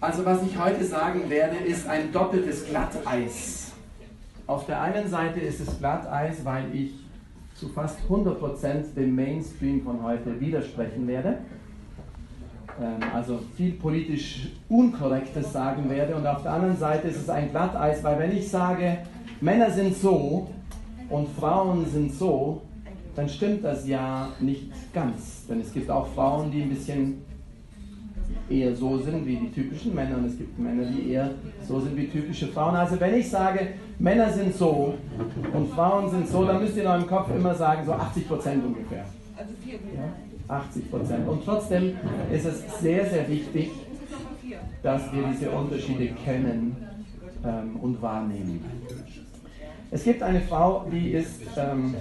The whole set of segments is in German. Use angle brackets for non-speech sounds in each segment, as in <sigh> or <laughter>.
Also was ich heute sagen werde, ist ein doppeltes Glatteis. Auf der einen Seite ist es Glatteis, weil ich zu fast 100% dem Mainstream von heute widersprechen werde. Ähm, also viel politisch Unkorrektes sagen werde. Und auf der anderen Seite ist es ein Glatteis, weil wenn ich sage, Männer sind so und Frauen sind so, dann stimmt das ja nicht ganz. Denn es gibt auch Frauen, die ein bisschen eher so sind wie die typischen Männer und es gibt Männer, die eher so sind wie typische Frauen. Also wenn ich sage, Männer sind so und Frauen sind so, dann müsst ihr in eurem Kopf immer sagen, so 80 Prozent ungefähr. Also 4 ja? 80 Prozent. Und trotzdem ist es sehr, sehr wichtig, dass wir diese Unterschiede kennen ähm, und wahrnehmen. Es gibt eine Frau, die ist ähm,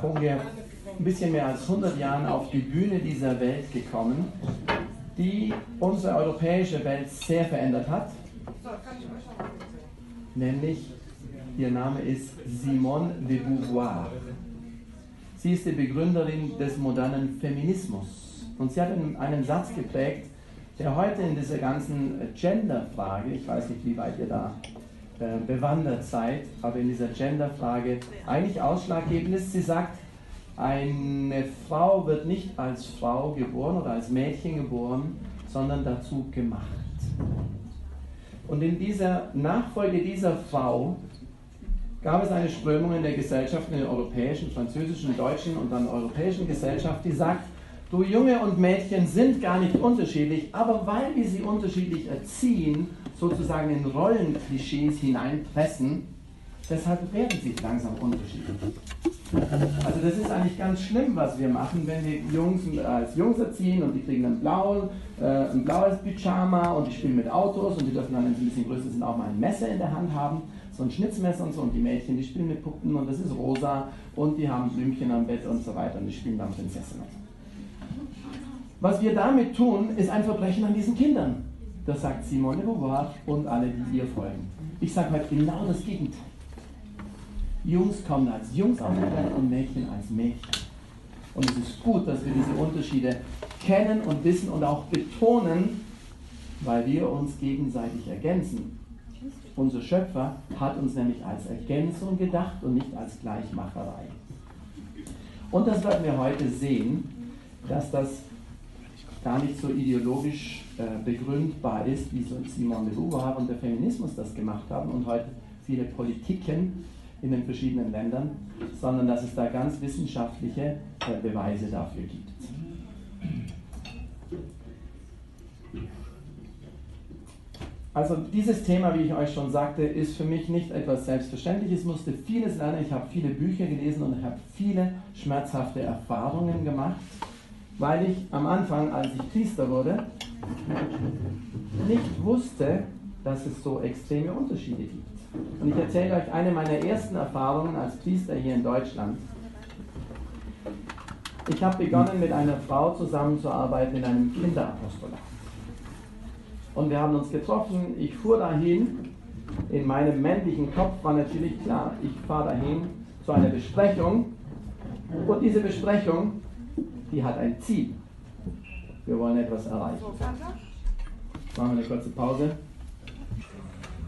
vor ein bisschen mehr als 100 Jahren auf die Bühne dieser Welt gekommen die unsere europäische Welt sehr verändert hat. Nämlich, ihr Name ist Simone de Beauvoir. Sie ist die Begründerin des modernen Feminismus. Und sie hat einen Satz geprägt, der heute in dieser ganzen Gender-Frage, ich weiß nicht, wie weit ihr da äh, bewandert seid, aber in dieser Gender-Frage eigentlich ausschlaggebend ist. Sie sagt, eine Frau wird nicht als Frau geboren oder als Mädchen geboren, sondern dazu gemacht. Und in dieser Nachfolge dieser Frau gab es eine Strömung in der Gesellschaft, in der europäischen, französischen, deutschen und dann europäischen Gesellschaft, die sagt, du Junge und Mädchen sind gar nicht unterschiedlich, aber weil wir sie unterschiedlich erziehen, sozusagen in Rollenklischees hineinpressen, deshalb werden sie langsam unterschiedlich. Also das ist eigentlich ganz schlimm, was wir machen, wenn wir Jungs als Jungs erziehen und die kriegen ein, blau, äh, ein blaues Pyjama und die spielen mit Autos und die dürfen dann, wenn sie ein bisschen größer sind, auch mal ein Messer in der Hand haben, so ein Schnitzmesser und so und die Mädchen, die spielen mit Puppen und das ist rosa und die haben Blümchen am Bett und so weiter und die spielen dann Prinzessin. Was wir damit tun, ist ein Verbrechen an diesen Kindern. Das sagt Simone de Beauvoir und alle, die ihr folgen. Ich sage heute genau das Gegenteil. Jungs kommen als Jungs auf die Welt und Mädchen als Mädchen. Und es ist gut, dass wir diese Unterschiede kennen und wissen und auch betonen, weil wir uns gegenseitig ergänzen. Unser Schöpfer hat uns nämlich als Ergänzung gedacht und nicht als Gleichmacherei. Und das werden wir heute sehen, dass das gar nicht so ideologisch äh, begründbar ist, wie so Simone de Beauvoir und der Feminismus das gemacht haben und heute viele Politiken in den verschiedenen Ländern, sondern dass es da ganz wissenschaftliche äh, Beweise dafür gibt. Also dieses Thema, wie ich euch schon sagte, ist für mich nicht etwas Selbstverständliches. Ich musste vieles lernen. Ich habe viele Bücher gelesen und habe viele schmerzhafte Erfahrungen gemacht, weil ich am Anfang, als ich Priester wurde, nicht wusste, dass es so extreme Unterschiede gibt. Und ich erzähle euch eine meiner ersten Erfahrungen als Priester hier in Deutschland. Ich habe begonnen, mit einer Frau zusammenzuarbeiten in einem Kinderapostolat. Und wir haben uns getroffen, ich fuhr dahin, in meinem männlichen Kopf war natürlich klar, ich fahre dahin zu einer Besprechung. Und diese Besprechung, die hat ein Ziel. Wir wollen etwas erreichen. Machen wir eine kurze Pause.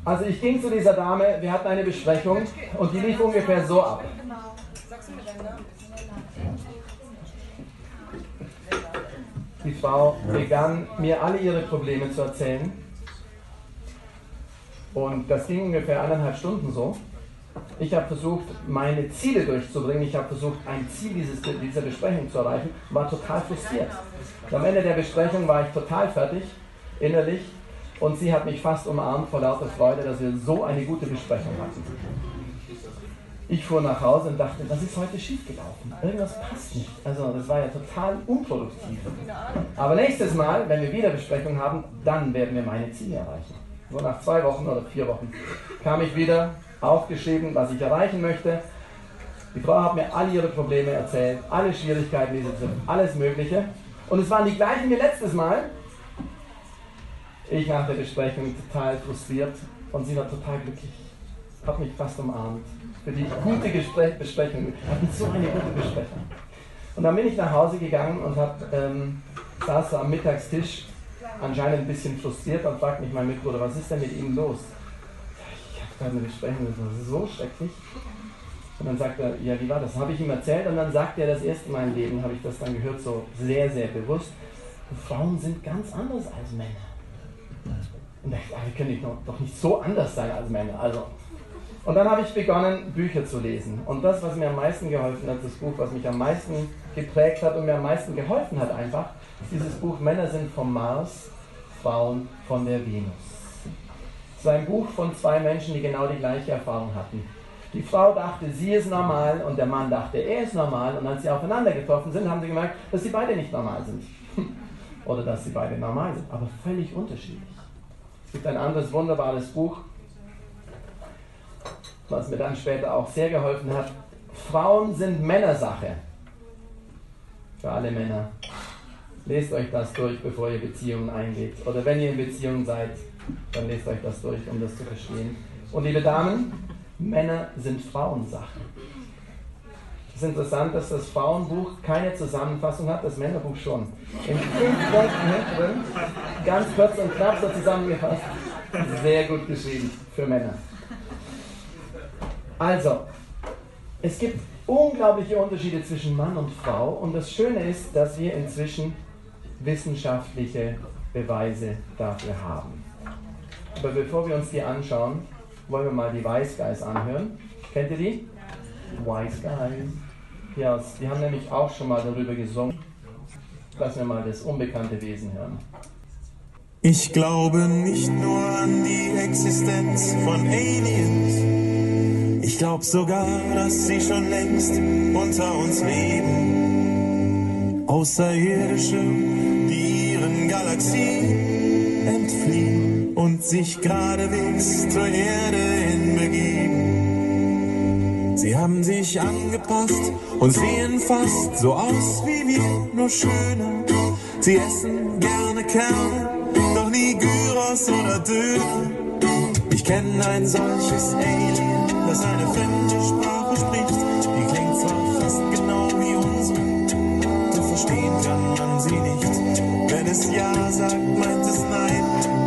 Also ich ging zu dieser Dame, wir hatten eine Besprechung und die lief ungefähr so ab. Die Frau begann mir alle ihre Probleme zu erzählen. Und das ging ungefähr eineinhalb Stunden so. Ich habe versucht, meine Ziele durchzubringen. Ich habe versucht, ein Ziel dieses, dieser Besprechung zu erreichen. War total frustriert. Am Ende der Besprechung war ich total fertig, innerlich. Und sie hat mich fast umarmt vor lauter Freude, dass wir so eine gute Besprechung hatten. Ich fuhr nach Hause und dachte, was ist heute schiefgelaufen? Irgendwas passt nicht. Also das war ja total unproduktiv. Aber nächstes Mal, wenn wir wieder Besprechung haben, dann werden wir meine Ziele erreichen. So nach zwei Wochen oder vier Wochen kam ich wieder, aufgeschrieben, was ich erreichen möchte. Die Frau hat mir alle ihre Probleme erzählt, alle Schwierigkeiten, die sie alles Mögliche. Und es waren die gleichen wie letztes Mal, ich nach der Besprechung total frustriert und sie war total glücklich. Hat mich fast umarmt. Für die gute Gespräch Besprechung. Wir hatten so eine gute Besprechung. Und dann bin ich nach Hause gegangen und hab, ähm, saß am Mittagstisch anscheinend ein bisschen frustriert und fragt mich mein Mitbruder, was ist denn mit ihm los? Ich habe gerade eine Besprechung, das ist so schrecklich. Und dann sagt er, ja, wie war das? Habe ich ihm erzählt und dann sagt er, das erste Mal im Leben habe ich das dann gehört, so sehr, sehr bewusst. Frauen sind ganz anders als Männer. Und dachte, wir können doch nicht so anders sein als Männer. Also. Und dann habe ich begonnen, Bücher zu lesen. Und das, was mir am meisten geholfen hat, das Buch, was mich am meisten geprägt hat und mir am meisten geholfen hat, einfach, ist dieses Buch Männer sind vom Mars, Frauen von der Venus. Es war ein Buch von zwei Menschen, die genau die gleiche Erfahrung hatten. Die Frau dachte, sie ist normal und der Mann dachte, er ist normal. Und als sie aufeinander getroffen sind, haben sie gemerkt, dass sie beide nicht normal sind. <laughs> Oder dass sie beide normal sind, aber völlig unterschiedlich. Es gibt ein anderes wunderbares Buch, was mir dann später auch sehr geholfen hat. Frauen sind Männersache. Für alle Männer. Lest euch das durch, bevor ihr Beziehungen eingeht. Oder wenn ihr in Beziehungen seid, dann lest euch das durch, um das zu verstehen. Und liebe Damen, Männer sind Frauensache. Es ist interessant, dass das Frauenbuch keine Zusammenfassung hat, das Männerbuch schon. In fünf Punkten drin, ganz kurz und knapp so zusammengefasst. Sehr gut geschrieben für Männer. Also, es gibt unglaubliche Unterschiede zwischen Mann und Frau und das Schöne ist, dass wir inzwischen wissenschaftliche Beweise dafür haben. Aber bevor wir uns die anschauen, wollen wir mal die Wise Guys anhören. Kennt ihr die? Wise Guys. Ja, die haben nämlich auch schon mal darüber gesungen. Lassen wir mal das unbekannte Wesen hören. Ich glaube nicht nur an die Existenz von Aliens. Ich glaube sogar, dass sie schon längst unter uns leben. Außerirdische, die ihren Galaxien entfliehen und sich geradewegs zur Erde. Sie haben sich angepasst und sehen fast so aus wie wir, nur schöner. Sie essen gerne Kerne, doch nie Gyros oder Döner. Ich kenne ein solches Alien, das eine fremde Sprache spricht. Die klingt zwar fast genau wie unsere, doch verstehen kann man sie nicht. Wenn es Ja sagt, meint es Nein.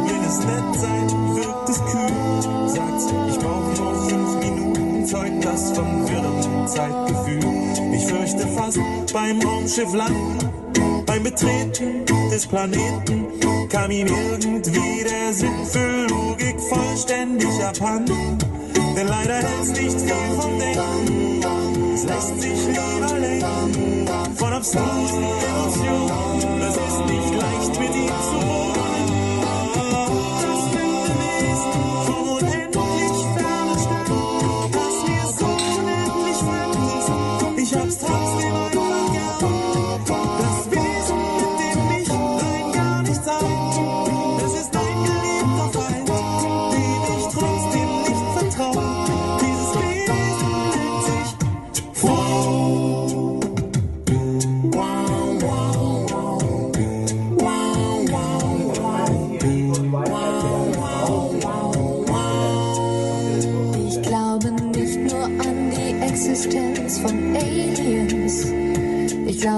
Will es nett sein, das vom wirren Zeitgefühl. Ich fürchte fast beim Raumschiff landen, beim Betreten des Planeten kam ihm irgendwie der Sinn für Logik vollständig abhanden. Denn leider hält's nicht viel vom Denken, es lässt sich lieber lenken von abstrusen Emotionen. Es ist nicht leicht mit ihm zu wohnen. Das fremde Wesen vom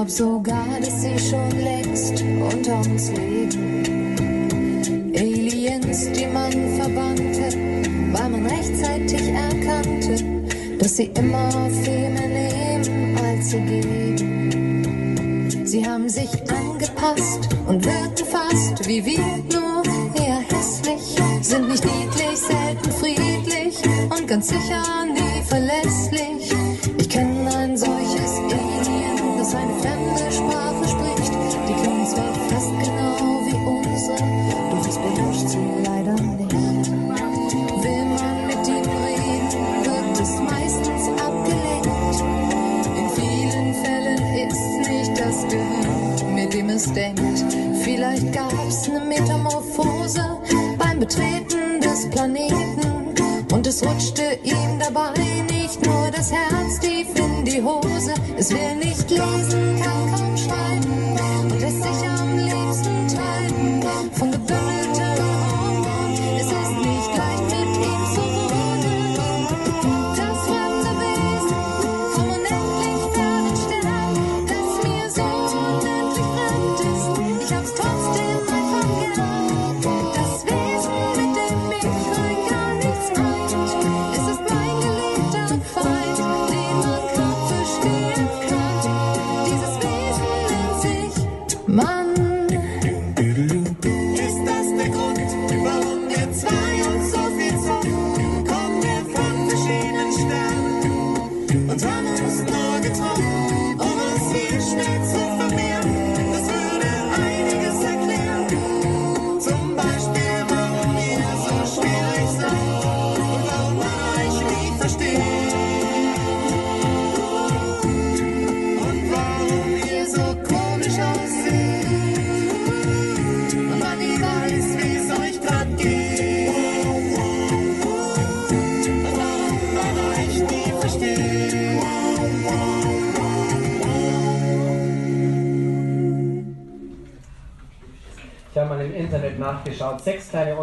Ich glaube sogar, dass sie schon längst unter uns leben. Aliens, die man verbannte, weil man rechtzeitig erkannte, dass sie immer viel mehr nehmen, als sie geben. Sie haben sich angepasst und wirken fast wie wir, nur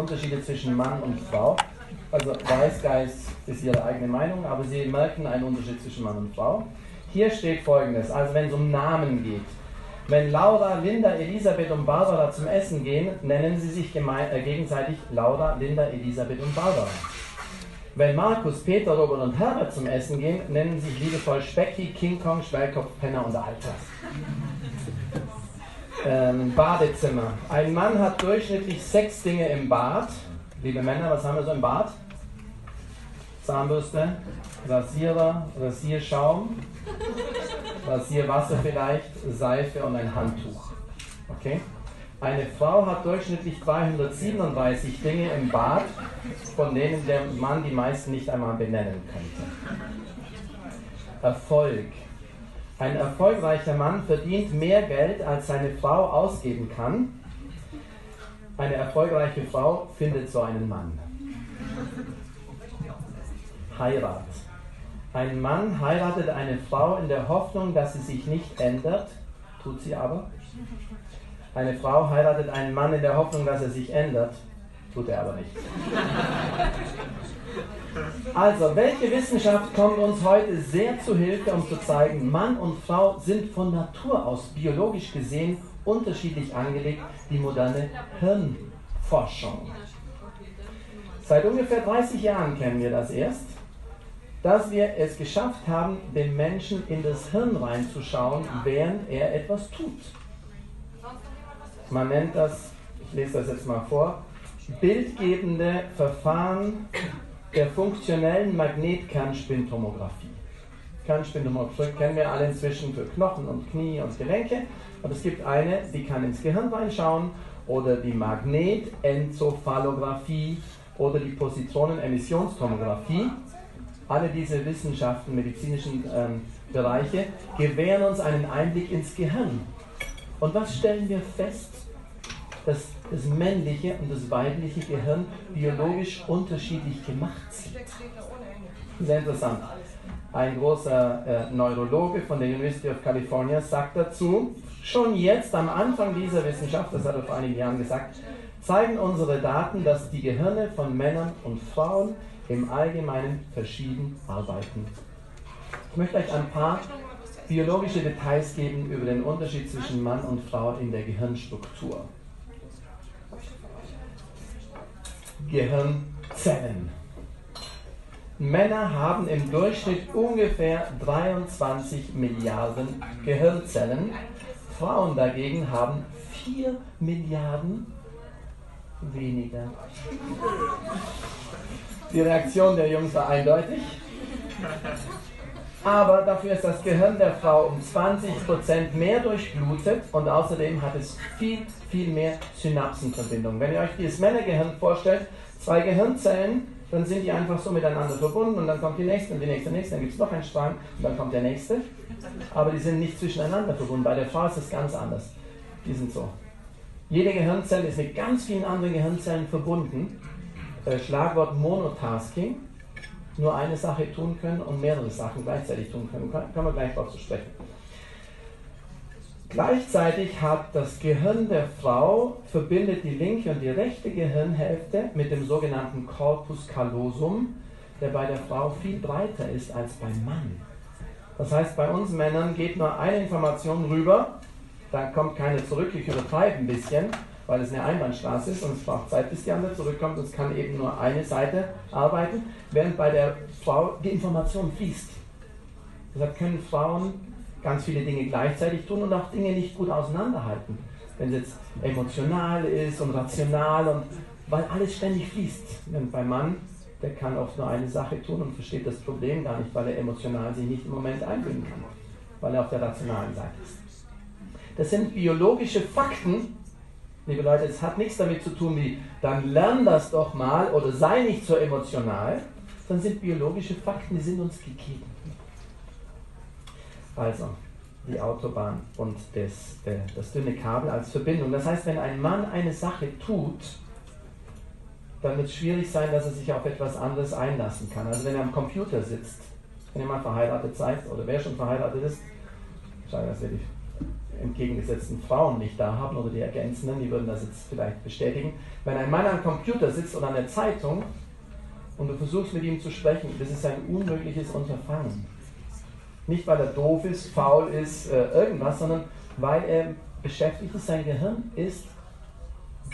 Unterschiede zwischen Mann und Frau. Also Weißgeist ist ihre eigene Meinung, aber sie merken einen Unterschied zwischen Mann und Frau. Hier steht folgendes, also wenn es um Namen geht. Wenn Laura, Linda, Elisabeth und Barbara zum Essen gehen, nennen sie sich äh, gegenseitig Laura, Linda, Elisabeth und Barbara. Wenn Markus, Peter, Robert und Herbert zum Essen gehen, nennen sie sich liebevoll Specki, King Kong, Schwellkopf, Penner und Alter. Ähm, Badezimmer. Ein Mann hat durchschnittlich sechs Dinge im Bad. Liebe Männer, was haben wir so im Bad? Zahnbürste, Rasierer, Rasierschaum, Rasierwasser vielleicht, Seife und ein Handtuch. Okay? Eine Frau hat durchschnittlich 337 Dinge im Bad, von denen der Mann die meisten nicht einmal benennen könnte. Erfolg. Ein erfolgreicher Mann verdient mehr Geld, als seine Frau ausgeben kann. Eine erfolgreiche Frau findet so einen Mann. Heirat. Ein Mann heiratet eine Frau in der Hoffnung, dass sie sich nicht ändert, tut sie aber. Eine Frau heiratet einen Mann in der Hoffnung, dass er sich ändert, tut er aber nicht. Also, welche Wissenschaft kommt uns heute sehr zu Hilfe, um zu zeigen, Mann und Frau sind von Natur aus biologisch gesehen unterschiedlich angelegt, die moderne Hirnforschung. Seit ungefähr 30 Jahren kennen wir das erst, dass wir es geschafft haben, dem Menschen in das Hirn reinzuschauen, während er etwas tut. Man nennt das, ich lese das jetzt mal vor, bildgebende Verfahren der funktionellen Magnetkernspintomographie. Kernspintomographie kennen wir alle inzwischen für Knochen und Knie und Gelenke. Und es gibt eine, die kann ins Gehirn reinschauen oder die Magnetenzophallographie oder die Positronenemissionstomographie. Alle diese Wissenschaften, medizinischen ähm, Bereiche gewähren uns einen Einblick ins Gehirn. Und was stellen wir fest? Dass das männliche und das weibliche Gehirn biologisch unterschiedlich gemacht sind. Sehr interessant. Ein großer äh, Neurologe von der University of California sagt dazu, schon jetzt am Anfang dieser Wissenschaft, das hat er vor einigen Jahren gesagt, zeigen unsere Daten, dass die Gehirne von Männern und Frauen im Allgemeinen verschieden arbeiten. Ich möchte euch ein paar biologische Details geben über den Unterschied zwischen Mann und Frau in der Gehirnstruktur. Gehirnzellen. Männer haben im Durchschnitt ungefähr 23 Milliarden Gehirnzellen. Frauen dagegen haben 4 Milliarden weniger. Die Reaktion der Jungs war eindeutig. Aber dafür ist das Gehirn der Frau um 20% mehr durchblutet und außerdem hat es viel, viel mehr Synapsenverbindungen. Wenn ihr euch dieses Männergehirn vorstellt, zwei Gehirnzellen, dann sind die einfach so miteinander verbunden und dann kommt die nächste und die nächste, und die nächste, dann gibt es noch einen Strang und dann kommt der nächste. Aber die sind nicht zwischeneinander verbunden. Bei der Frau ist es ganz anders. Die sind so. Jede Gehirnzelle ist mit ganz vielen anderen Gehirnzellen verbunden. Äh, Schlagwort Monotasking. Nur eine Sache tun können und mehrere Sachen gleichzeitig tun können. Kann, kann man gleich darauf zu sprechen. Gleichzeitig hat das Gehirn der Frau verbindet die linke und die rechte Gehirnhälfte mit dem sogenannten Corpus callosum, der bei der Frau viel breiter ist als beim Mann. Das heißt, bei uns Männern geht nur eine Information rüber, dann kommt keine zurück. Ich übertreibe ein bisschen, weil es eine Einbahnstraße ist und es braucht Zeit, bis die andere zurückkommt. Es kann eben nur eine Seite arbeiten, während bei der Frau die Information fließt. Deshalb können Frauen ganz viele Dinge gleichzeitig tun und auch Dinge nicht gut auseinanderhalten. wenn es jetzt emotional ist und rational und weil alles ständig fließt. Und beim Mann, der kann oft nur eine Sache tun und versteht das Problem gar nicht, weil er emotional sich nicht im Moment einbringen kann, weil er auf der rationalen Seite ist. Das sind biologische Fakten, liebe Leute, es hat nichts damit zu tun wie, dann lern das doch mal oder sei nicht so emotional, sondern sind biologische Fakten, die sind uns gegeben. Also, die Autobahn und das, das dünne Kabel als Verbindung. Das heißt, wenn ein Mann eine Sache tut, dann wird es schwierig sein, dass er sich auf etwas anderes einlassen kann. Also wenn er am Computer sitzt, wenn ihr mal verheiratet seid oder wer schon verheiratet ist, schade, dass die entgegengesetzten Frauen nicht da haben oder die Ergänzenden, die würden das jetzt vielleicht bestätigen. Wenn ein Mann am Computer sitzt oder an der Zeitung und du versuchst mit ihm zu sprechen, das ist ein unmögliches Unterfangen. Nicht, weil er doof ist, faul ist, äh, irgendwas, sondern weil er beschäftigt ist, sein Gehirn ist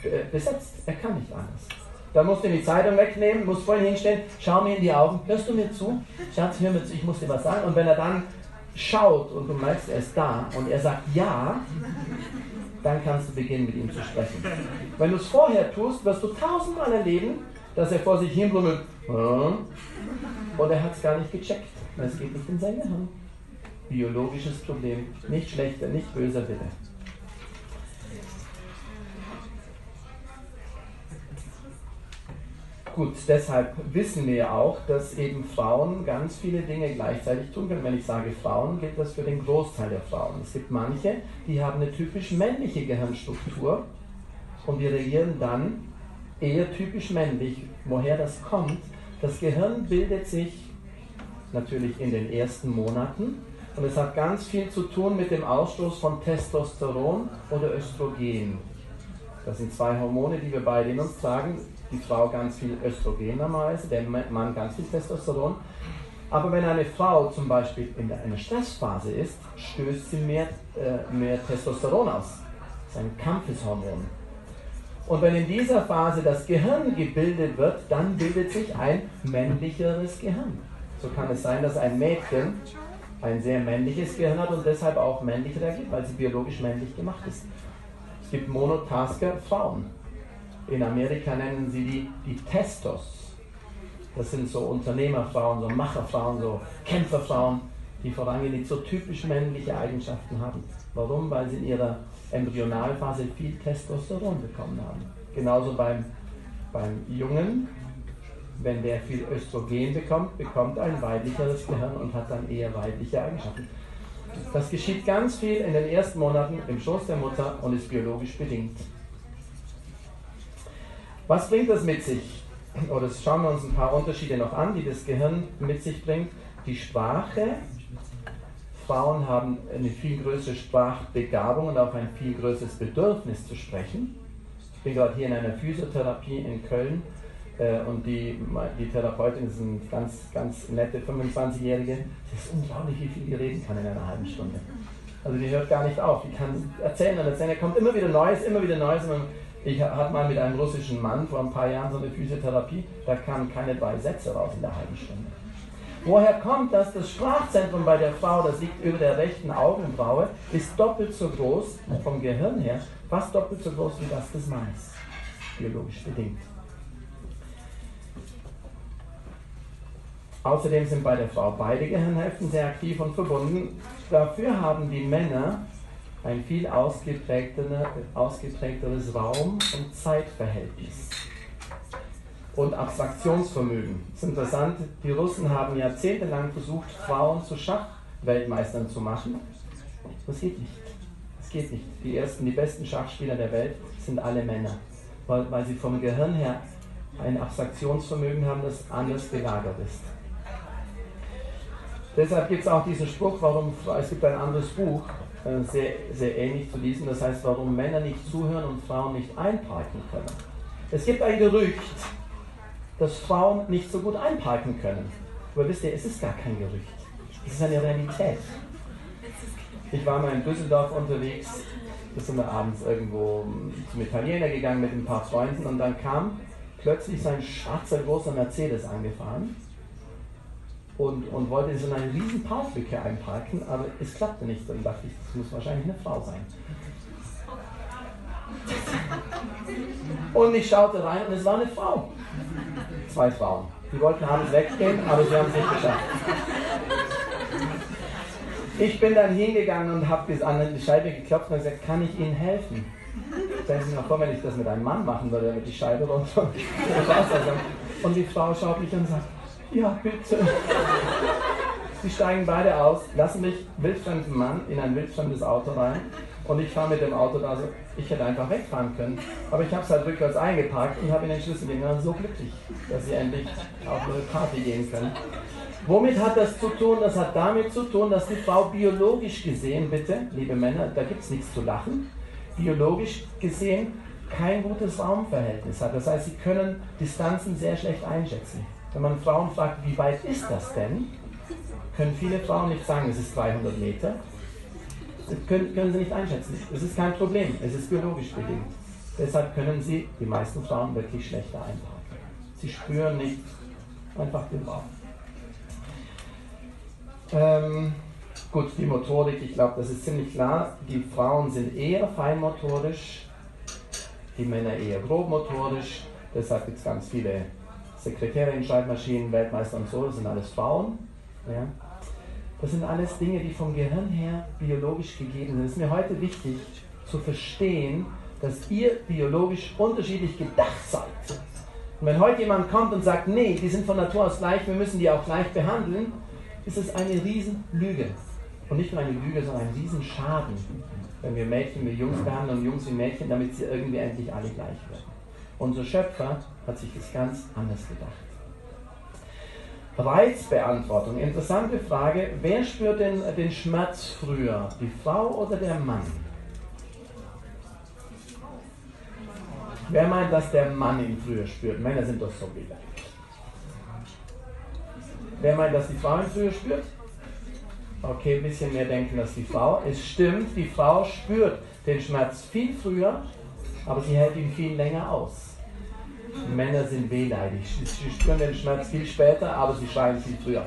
äh, besetzt. Er kann nicht anders. Da musst du die Zeitung wegnehmen, musst vorhin hinstellen, schau mir in die Augen, hörst du mir zu? Schatz, hör mir zu, ich muss dir was sagen. Und wenn er dann schaut und du merkst, er ist da und er sagt ja, dann kannst du beginnen, mit ihm zu sprechen. Wenn du es vorher tust, wirst du tausendmal erleben, dass er vor sich hin brummelt, und er hat es gar nicht gecheckt. Es geht nicht in sein Gehirn biologisches Problem. Nicht schlechter, nicht böser Wille. Gut, deshalb wissen wir auch, dass eben Frauen ganz viele Dinge gleichzeitig tun können. Wenn ich sage Frauen, gilt das für den Großteil der Frauen. Es gibt manche, die haben eine typisch männliche Gehirnstruktur und die reagieren dann eher typisch männlich. Woher das kommt? Das Gehirn bildet sich natürlich in den ersten Monaten und es hat ganz viel zu tun mit dem Ausstoß von Testosteron oder Östrogen. Das sind zwei Hormone, die wir beide in uns tragen. Die Frau ganz viel Östrogen normalerweise, der Mann ganz viel Testosteron. Aber wenn eine Frau zum Beispiel in einer Stressphase ist, stößt sie mehr, äh, mehr Testosteron aus. Das ist ein Kampfeshormon. Und wenn in dieser Phase das Gehirn gebildet wird, dann bildet sich ein männlicheres Gehirn. So kann es sein, dass ein Mädchen ein sehr männliches Gehirn hat und deshalb auch männlich reagiert, weil sie biologisch männlich gemacht ist. Es gibt Monotasker Frauen. In Amerika nennen sie die, die Testos. Das sind so Unternehmerfrauen, so Macherfrauen, so Kämpferfrauen, die vorangehen, die so typisch männliche Eigenschaften haben. Warum? Weil sie in ihrer Embryonalphase viel Testosteron bekommen haben. Genauso beim, beim Jungen wenn der viel Östrogen bekommt, bekommt ein weiblicheres Gehirn und hat dann eher weibliche Eigenschaften. Das geschieht ganz viel in den ersten Monaten im Schoß der Mutter und ist biologisch bedingt. Was bringt das mit sich? Oder schauen wir uns ein paar Unterschiede noch an, die das Gehirn mit sich bringt. Die Sprache. Frauen haben eine viel größere Sprachbegabung und auch ein viel größeres Bedürfnis zu sprechen. Ich bin gerade hier in einer Physiotherapie in Köln äh, und die, die Therapeutin ist eine ganz, ganz nette 25-Jährige. Es ist unglaublich, wie viel die reden kann in einer halben Stunde. Also die hört gar nicht auf. Die kann erzählen und erzählen. Da kommt immer wieder Neues, immer wieder Neues. Ich hatte mal mit einem russischen Mann vor ein paar Jahren so eine Physiotherapie. Da kamen keine drei Sätze raus in der halben Stunde. Woher kommt das? Das Sprachzentrum bei der Frau, das liegt über der rechten Augenbraue, ist doppelt so groß vom Gehirn her, fast doppelt so groß wie das des Mannes. Biologisch bedingt. Außerdem sind bei der Frau beide Gehirnhälften sehr aktiv und verbunden. Dafür haben die Männer ein viel ausgeprägteres Raum- und Zeitverhältnis und Abstraktionsvermögen. Es ist interessant, die Russen haben jahrzehntelang versucht, Frauen zu Schachweltmeistern zu machen. Das geht nicht. Das geht nicht. Die ersten, die besten Schachspieler der Welt sind alle Männer, weil, weil sie vom Gehirn her ein Abstraktionsvermögen haben, das anders gelagert ist. Deshalb gibt es auch diesen Spruch, warum, es gibt ein anderes Buch, sehr, sehr ähnlich zu diesem, das heißt, warum Männer nicht zuhören und Frauen nicht einparken können. Es gibt ein Gerücht, dass Frauen nicht so gut einparken können. Aber wisst ihr, es ist gar kein Gerücht. Es ist eine Realität. Ich war mal in Düsseldorf unterwegs, da sind wir abends irgendwo zum Italiener gegangen mit ein paar Freunden und dann kam plötzlich so ein schwarzer großer Mercedes angefahren und, und wollte in so eine riesen Parklücke einparken, aber es klappte nicht. Dann dachte ich, das muss wahrscheinlich eine Frau sein. Und ich schaute rein und es war eine Frau. Zwei Frauen. Die wollten abends weggehen, aber sie haben es nicht geschafft. Ich bin dann hingegangen und habe an die Scheibe geklopft und gesagt, kann ich Ihnen helfen? Stellen Sie sich mal vor, wenn ich das mit einem Mann machen würde, mit die Scheibe runter. und <laughs> die Frau schaut mich und sagt, ja, bitte. Sie steigen beide aus, lassen mich wildfremden Mann in ein wildfremdes Auto rein und ich fahre mit dem Auto da so. Ich hätte einfach wegfahren können, aber ich habe es halt rückwärts eingepackt und habe ihnen den Schlüssel gegeben. So glücklich, dass sie endlich auf eine Party gehen können. Womit hat das zu tun? Das hat damit zu tun, dass die Frau biologisch gesehen, bitte, liebe Männer, da gibt es nichts zu lachen, biologisch gesehen kein gutes Raumverhältnis hat. Das heißt, sie können Distanzen sehr schlecht einschätzen. Wenn man Frauen fragt, wie weit ist das denn, können viele Frauen nicht sagen, es ist 300 Meter. Das können, können sie nicht einschätzen. Es ist kein Problem, es ist biologisch bedingt. Deshalb können sie, die meisten Frauen, wirklich schlechter einparken. Sie spüren nicht einfach den Raum. Ähm, gut, die Motorik, ich glaube, das ist ziemlich klar. Die Frauen sind eher feinmotorisch, die Männer eher grobmotorisch. Deshalb gibt es ganz viele Sekretärinnen, Schreibmaschinen, Weltmeister und so, das sind alles Frauen. Ja. Das sind alles Dinge, die vom Gehirn her biologisch gegeben sind. Es ist mir heute wichtig zu verstehen, dass ihr biologisch unterschiedlich gedacht seid. Und wenn heute jemand kommt und sagt, nee, die sind von Natur aus gleich, wir müssen die auch gleich behandeln, ist es eine Riesenlüge. Und nicht nur eine Lüge, sondern ein Riesenschaden, wenn wir Mädchen wie Jungs behandeln und Jungs wie Mädchen, damit sie irgendwie endlich alle gleich werden. Unser Schöpfer hat sich das ganz anders gedacht. Reizbeantwortung. Interessante Frage. Wer spürt denn den Schmerz früher? Die Frau oder der Mann? Wer meint, dass der Mann ihn früher spürt? Männer sind doch so billig. Wer meint, dass die Frau ihn früher spürt? Okay, ein bisschen mehr denken als die Frau. Es stimmt, die Frau spürt den Schmerz viel früher, aber sie hält ihn viel länger aus. Männer sind wehleidig. Sie spüren den Schmerz viel später, aber sie schreien viel früher.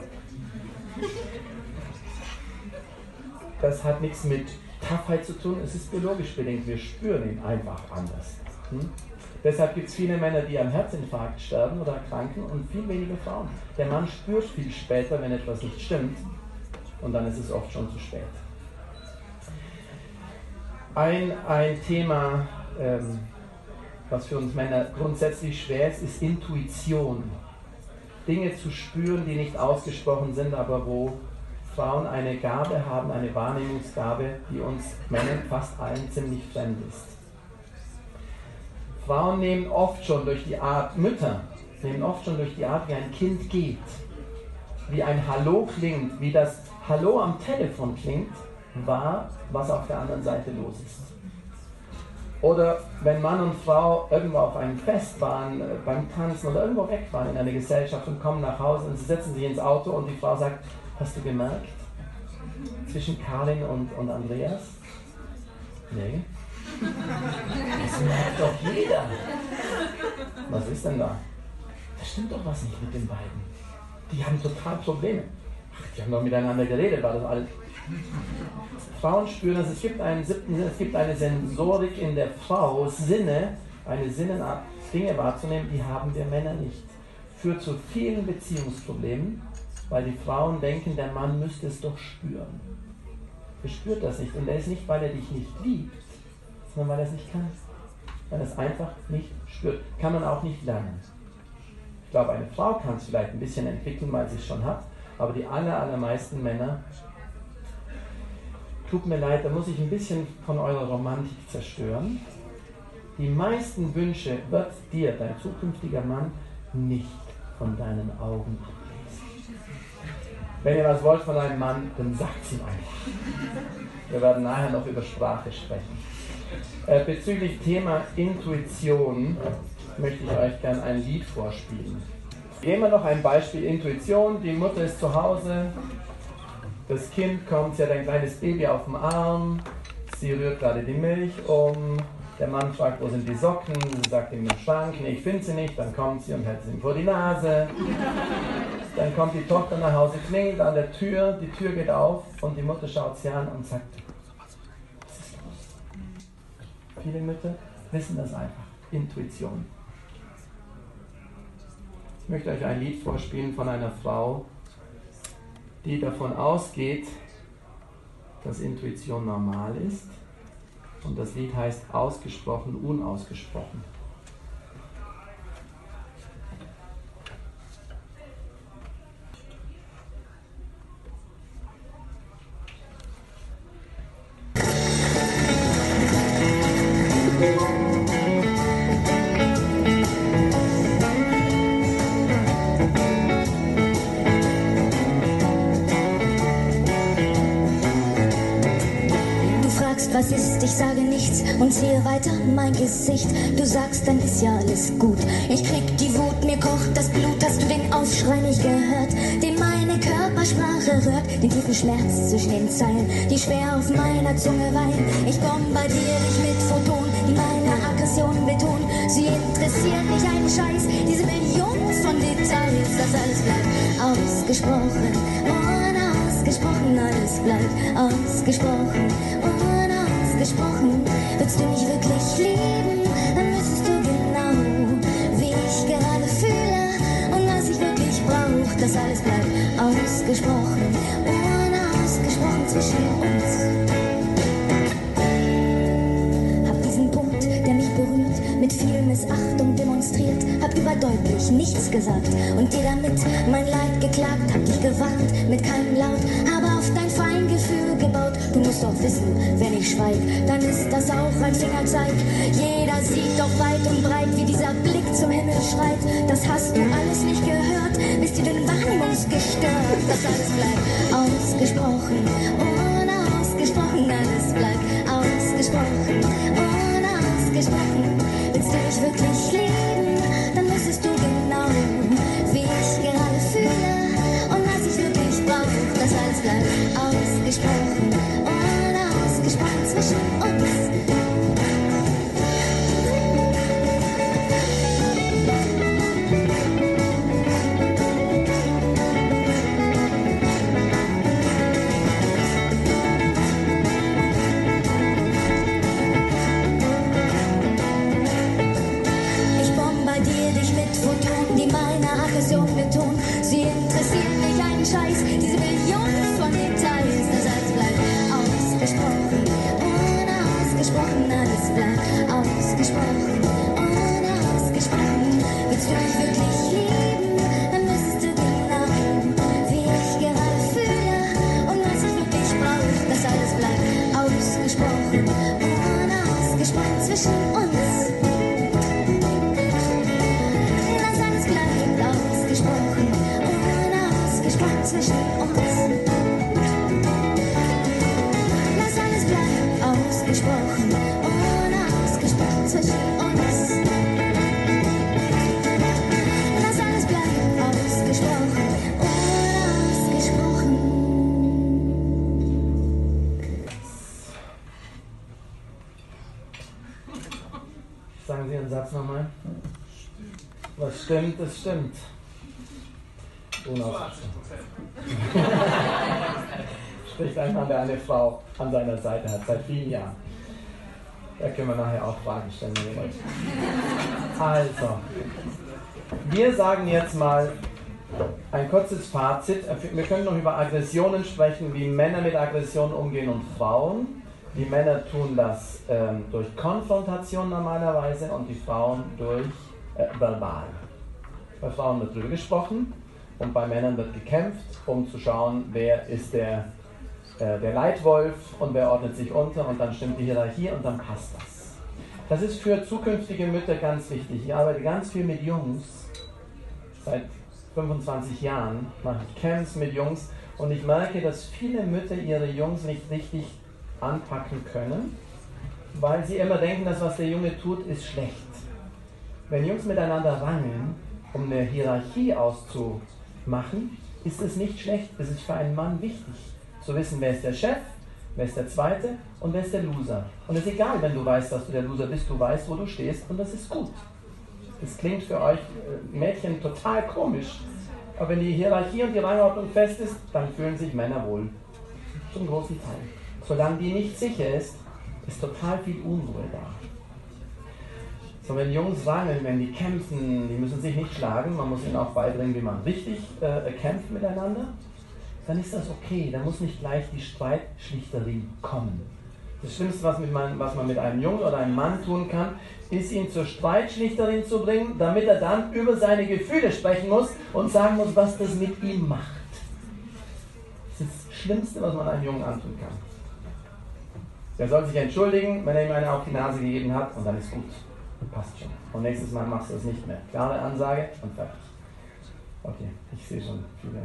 Das hat nichts mit Toughheit zu tun, es ist biologisch bedingt. Wir spüren ihn einfach anders. Hm? Deshalb gibt es viele Männer, die am Herzinfarkt sterben oder erkranken und viel weniger Frauen. Der Mann spürt viel später, wenn etwas nicht stimmt und dann ist es oft schon zu spät. Ein, ein Thema, ähm, was für uns Männer grundsätzlich schwer ist, ist Intuition. Dinge zu spüren, die nicht ausgesprochen sind, aber wo Frauen eine Gabe haben, eine Wahrnehmungsgabe, die uns Männern fast allen ziemlich fremd ist. Frauen nehmen oft schon durch die Art, Mütter nehmen oft schon durch die Art, wie ein Kind geht, wie ein Hallo klingt, wie das Hallo am Telefon klingt, wahr, was auf der anderen Seite los ist. Oder wenn Mann und Frau irgendwo auf einem Fest waren, äh, beim Tanzen oder irgendwo weg waren in einer Gesellschaft und kommen nach Hause und sie setzen sich ins Auto und die Frau sagt, hast du gemerkt, zwischen Karin und, und Andreas? Nee. Das merkt doch jeder. Was ist denn da? Da stimmt doch was nicht mit den beiden. Die haben total Probleme. Ach, die haben doch miteinander geredet, war das alles. Frauen spüren das, es gibt einen siebten Sinn, es gibt eine Sensorik in der Frau, Sinne, eine Sinnenart, Dinge wahrzunehmen, die haben wir Männer nicht. Führt zu vielen Beziehungsproblemen, weil die Frauen denken, der Mann müsste es doch spüren. Er spürt das nicht. Und er ist nicht, weil er dich nicht liebt, sondern weil er es nicht kann. Weil er es einfach nicht spürt. Kann man auch nicht lernen. Ich glaube, eine Frau kann es vielleicht ein bisschen entwickeln, weil sie es schon hat, aber die aller, allermeisten Männer tut mir leid, da muss ich ein bisschen von eurer Romantik zerstören. Die meisten Wünsche wird dir, dein zukünftiger Mann, nicht von deinen Augen ablesen. Wenn ihr was wollt von einem Mann, dann sagt es ihm einfach. Wir werden nachher noch über Sprache sprechen. Äh, bezüglich Thema Intuition möchte ich euch gerne ein Lied vorspielen. Wir noch ein Beispiel Intuition. Die Mutter ist zu Hause, das Kind kommt, sie hat ein kleines Baby auf dem Arm, sie rührt gerade die Milch um. Der Mann fragt, wo sind die Socken? Sie sagt ihm im Schrank, nee, ich finde sie nicht. Dann kommt sie und hält sie ihm vor die Nase. Dann kommt die Tochter nach Hause, klingelt an der Tür, die Tür geht auf und die Mutter schaut sie an und sagt, was ist los? Viele Mütter wissen das einfach. Intuition. Ich möchte euch ein Lied vorspielen von einer Frau, die davon ausgeht, dass Intuition normal ist. Und das Lied heißt Ausgesprochen, unausgesprochen. Und ziehe weiter mein Gesicht. Du sagst, dann ist ja alles gut. Ich krieg die Wut, mir kocht das Blut. Hast du den Aufschrei nicht gehört, den meine Körpersprache rührt? Den tiefen Schmerz zwischen den Zeilen, die schwer auf meiner Zunge weilen. Ich bombardiere dich mit Photonen, die meine Aggression betonen. Sie interessiert mich einen Scheiß, diese Millionen von Details. Das alles bleibt ausgesprochen, unausgesprochen. Alles bleibt ausgesprochen, unausgesprochen. Willst du mich wirklich lieben, dann wüsstest du genau, wie ich gerade fühle und was ich wirklich brauche. Das alles bleibt ausgesprochen, unausgesprochen zwischen uns. Hab diesen Punkt, der mich berührt, mit viel Missachtung demonstriert, hab überdeutlich nichts gesagt und dir damit mein Leid geklagt, hab dich gewarnt mit keinem Laut, habe auf dein Feingefühl gebaut. Du musst doch wissen, wenn ich schweig, dann ist das auch ein Fingerzeig. Jeder sieht doch weit und breit, wie dieser Blick zum Himmel schreit. Das hast du alles nicht gehört, bist du denn wahrnehmungsgestört? Das alles bleibt ausgesprochen, unausgesprochen, alles bleibt ausgesprochen, unausgesprochen. Willst du mich wirklich lieben, Bleibt ausgesprochen. Stimmt, das stimmt. <laughs> Spricht ein Mann, der eine Frau an seiner Seite hat, seit vielen Jahren. Da können wir nachher auch Fragen stellen, wenn ihr wollt. Also, wir sagen jetzt mal ein kurzes Fazit. Wir können noch über Aggressionen sprechen, wie Männer mit Aggressionen umgehen und Frauen. Die Männer tun das ähm, durch Konfrontation normalerweise und die Frauen durch äh, verbal. Bei Frauen wird darüber gesprochen und bei Männern wird gekämpft, um zu schauen, wer ist der, äh, der Leitwolf und wer ordnet sich unter und dann stimmt die Hierarchie und dann passt das. Das ist für zukünftige Mütter ganz wichtig. Ich arbeite ganz viel mit Jungs. Seit 25 Jahren mache ich Camps mit Jungs und ich merke, dass viele Mütter ihre Jungs nicht richtig anpacken können, weil sie immer denken, dass was der Junge tut, ist schlecht. Wenn Jungs miteinander rangeln, um eine Hierarchie auszumachen, ist es nicht schlecht, es ist für einen Mann wichtig, zu wissen, wer ist der Chef, wer ist der Zweite und wer ist der Loser. Und es ist egal, wenn du weißt, dass du der Loser bist, du weißt, wo du stehst und das ist gut. Das klingt für euch äh, Mädchen total komisch, aber wenn die Hierarchie und die Rangordnung fest ist, dann fühlen sich Männer wohl. Zum großen Teil. Solange die nicht sicher ist, ist total viel Unruhe da. So, wenn Jungs rangeln, wenn die kämpfen, die müssen sich nicht schlagen, man muss ihnen auch beibringen, wie man richtig äh, kämpft miteinander, dann ist das okay. Da muss nicht gleich die Streitschlichterin kommen. Das Schlimmste, was, man, was man mit einem Jungen oder einem Mann tun kann, ist ihn zur Streitschlichterin zu bringen, damit er dann über seine Gefühle sprechen muss und sagen muss, was das mit ihm macht. Das ist das Schlimmste, was man einem Jungen antun kann. Der soll sich entschuldigen, wenn er ihm eine auf die Nase gegeben hat und dann ist gut. Passt schon. Und nächstes Mal machst du es nicht mehr. Klare Ansage und fertig. Okay, ich sehe schon viele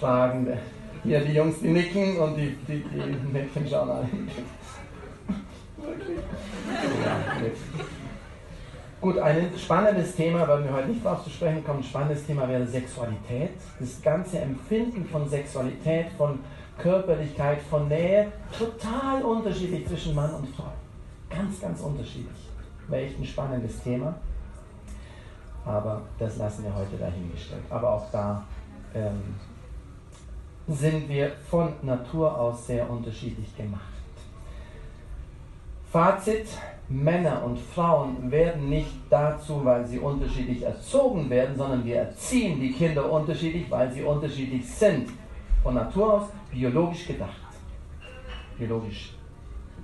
Fragende. Hier die Jungs, die nicken und die, die, die Mädchen schauen alle. Wirklich? Ja, wirklich. Gut, ein spannendes Thema, weil wir heute nicht darauf zu sprechen kommen, ein spannendes Thema wäre Sexualität. Das ganze Empfinden von Sexualität, von Körperlichkeit, von Nähe, total unterschiedlich zwischen Mann und Frau. Ganz, ganz unterschiedlich. Wäre echt ein spannendes Thema. Aber das lassen wir heute dahingestellt. Aber auch da ähm, sind wir von Natur aus sehr unterschiedlich gemacht. Fazit, Männer und Frauen werden nicht dazu, weil sie unterschiedlich erzogen werden, sondern wir erziehen die Kinder unterschiedlich, weil sie unterschiedlich sind. Von Natur aus biologisch gedacht. Biologisch.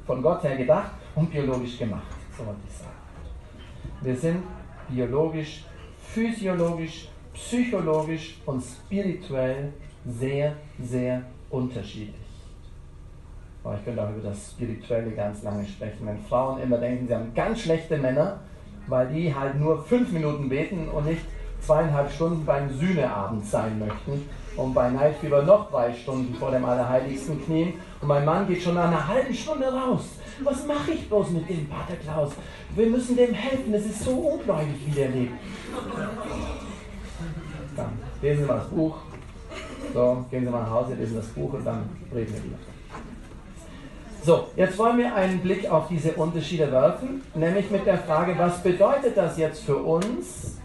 Von Gott her gedacht und biologisch gemacht, so wollte ich sagen. Wir sind biologisch, physiologisch, psychologisch und spirituell sehr, sehr unterschiedlich. Aber ich könnte auch über das Spirituelle ganz lange sprechen. Wenn Frauen immer denken, sie haben ganz schlechte Männer, weil die halt nur fünf Minuten beten und nicht zweieinhalb Stunden beim Sühneabend sein möchten und bei Neidfieber noch drei Stunden vor dem Allerheiligsten knien und mein Mann geht schon nach einer halben Stunde raus. Was mache ich bloß mit dem Pater Klaus? Wir müssen dem helfen, es ist so ungläubig, wie der lebt. Dann lesen Sie mal das Buch. So, gehen Sie mal nach Hause, lesen das Buch und dann reden wir wieder. So, jetzt wollen wir einen Blick auf diese Unterschiede werfen, nämlich mit der Frage, was bedeutet das jetzt für uns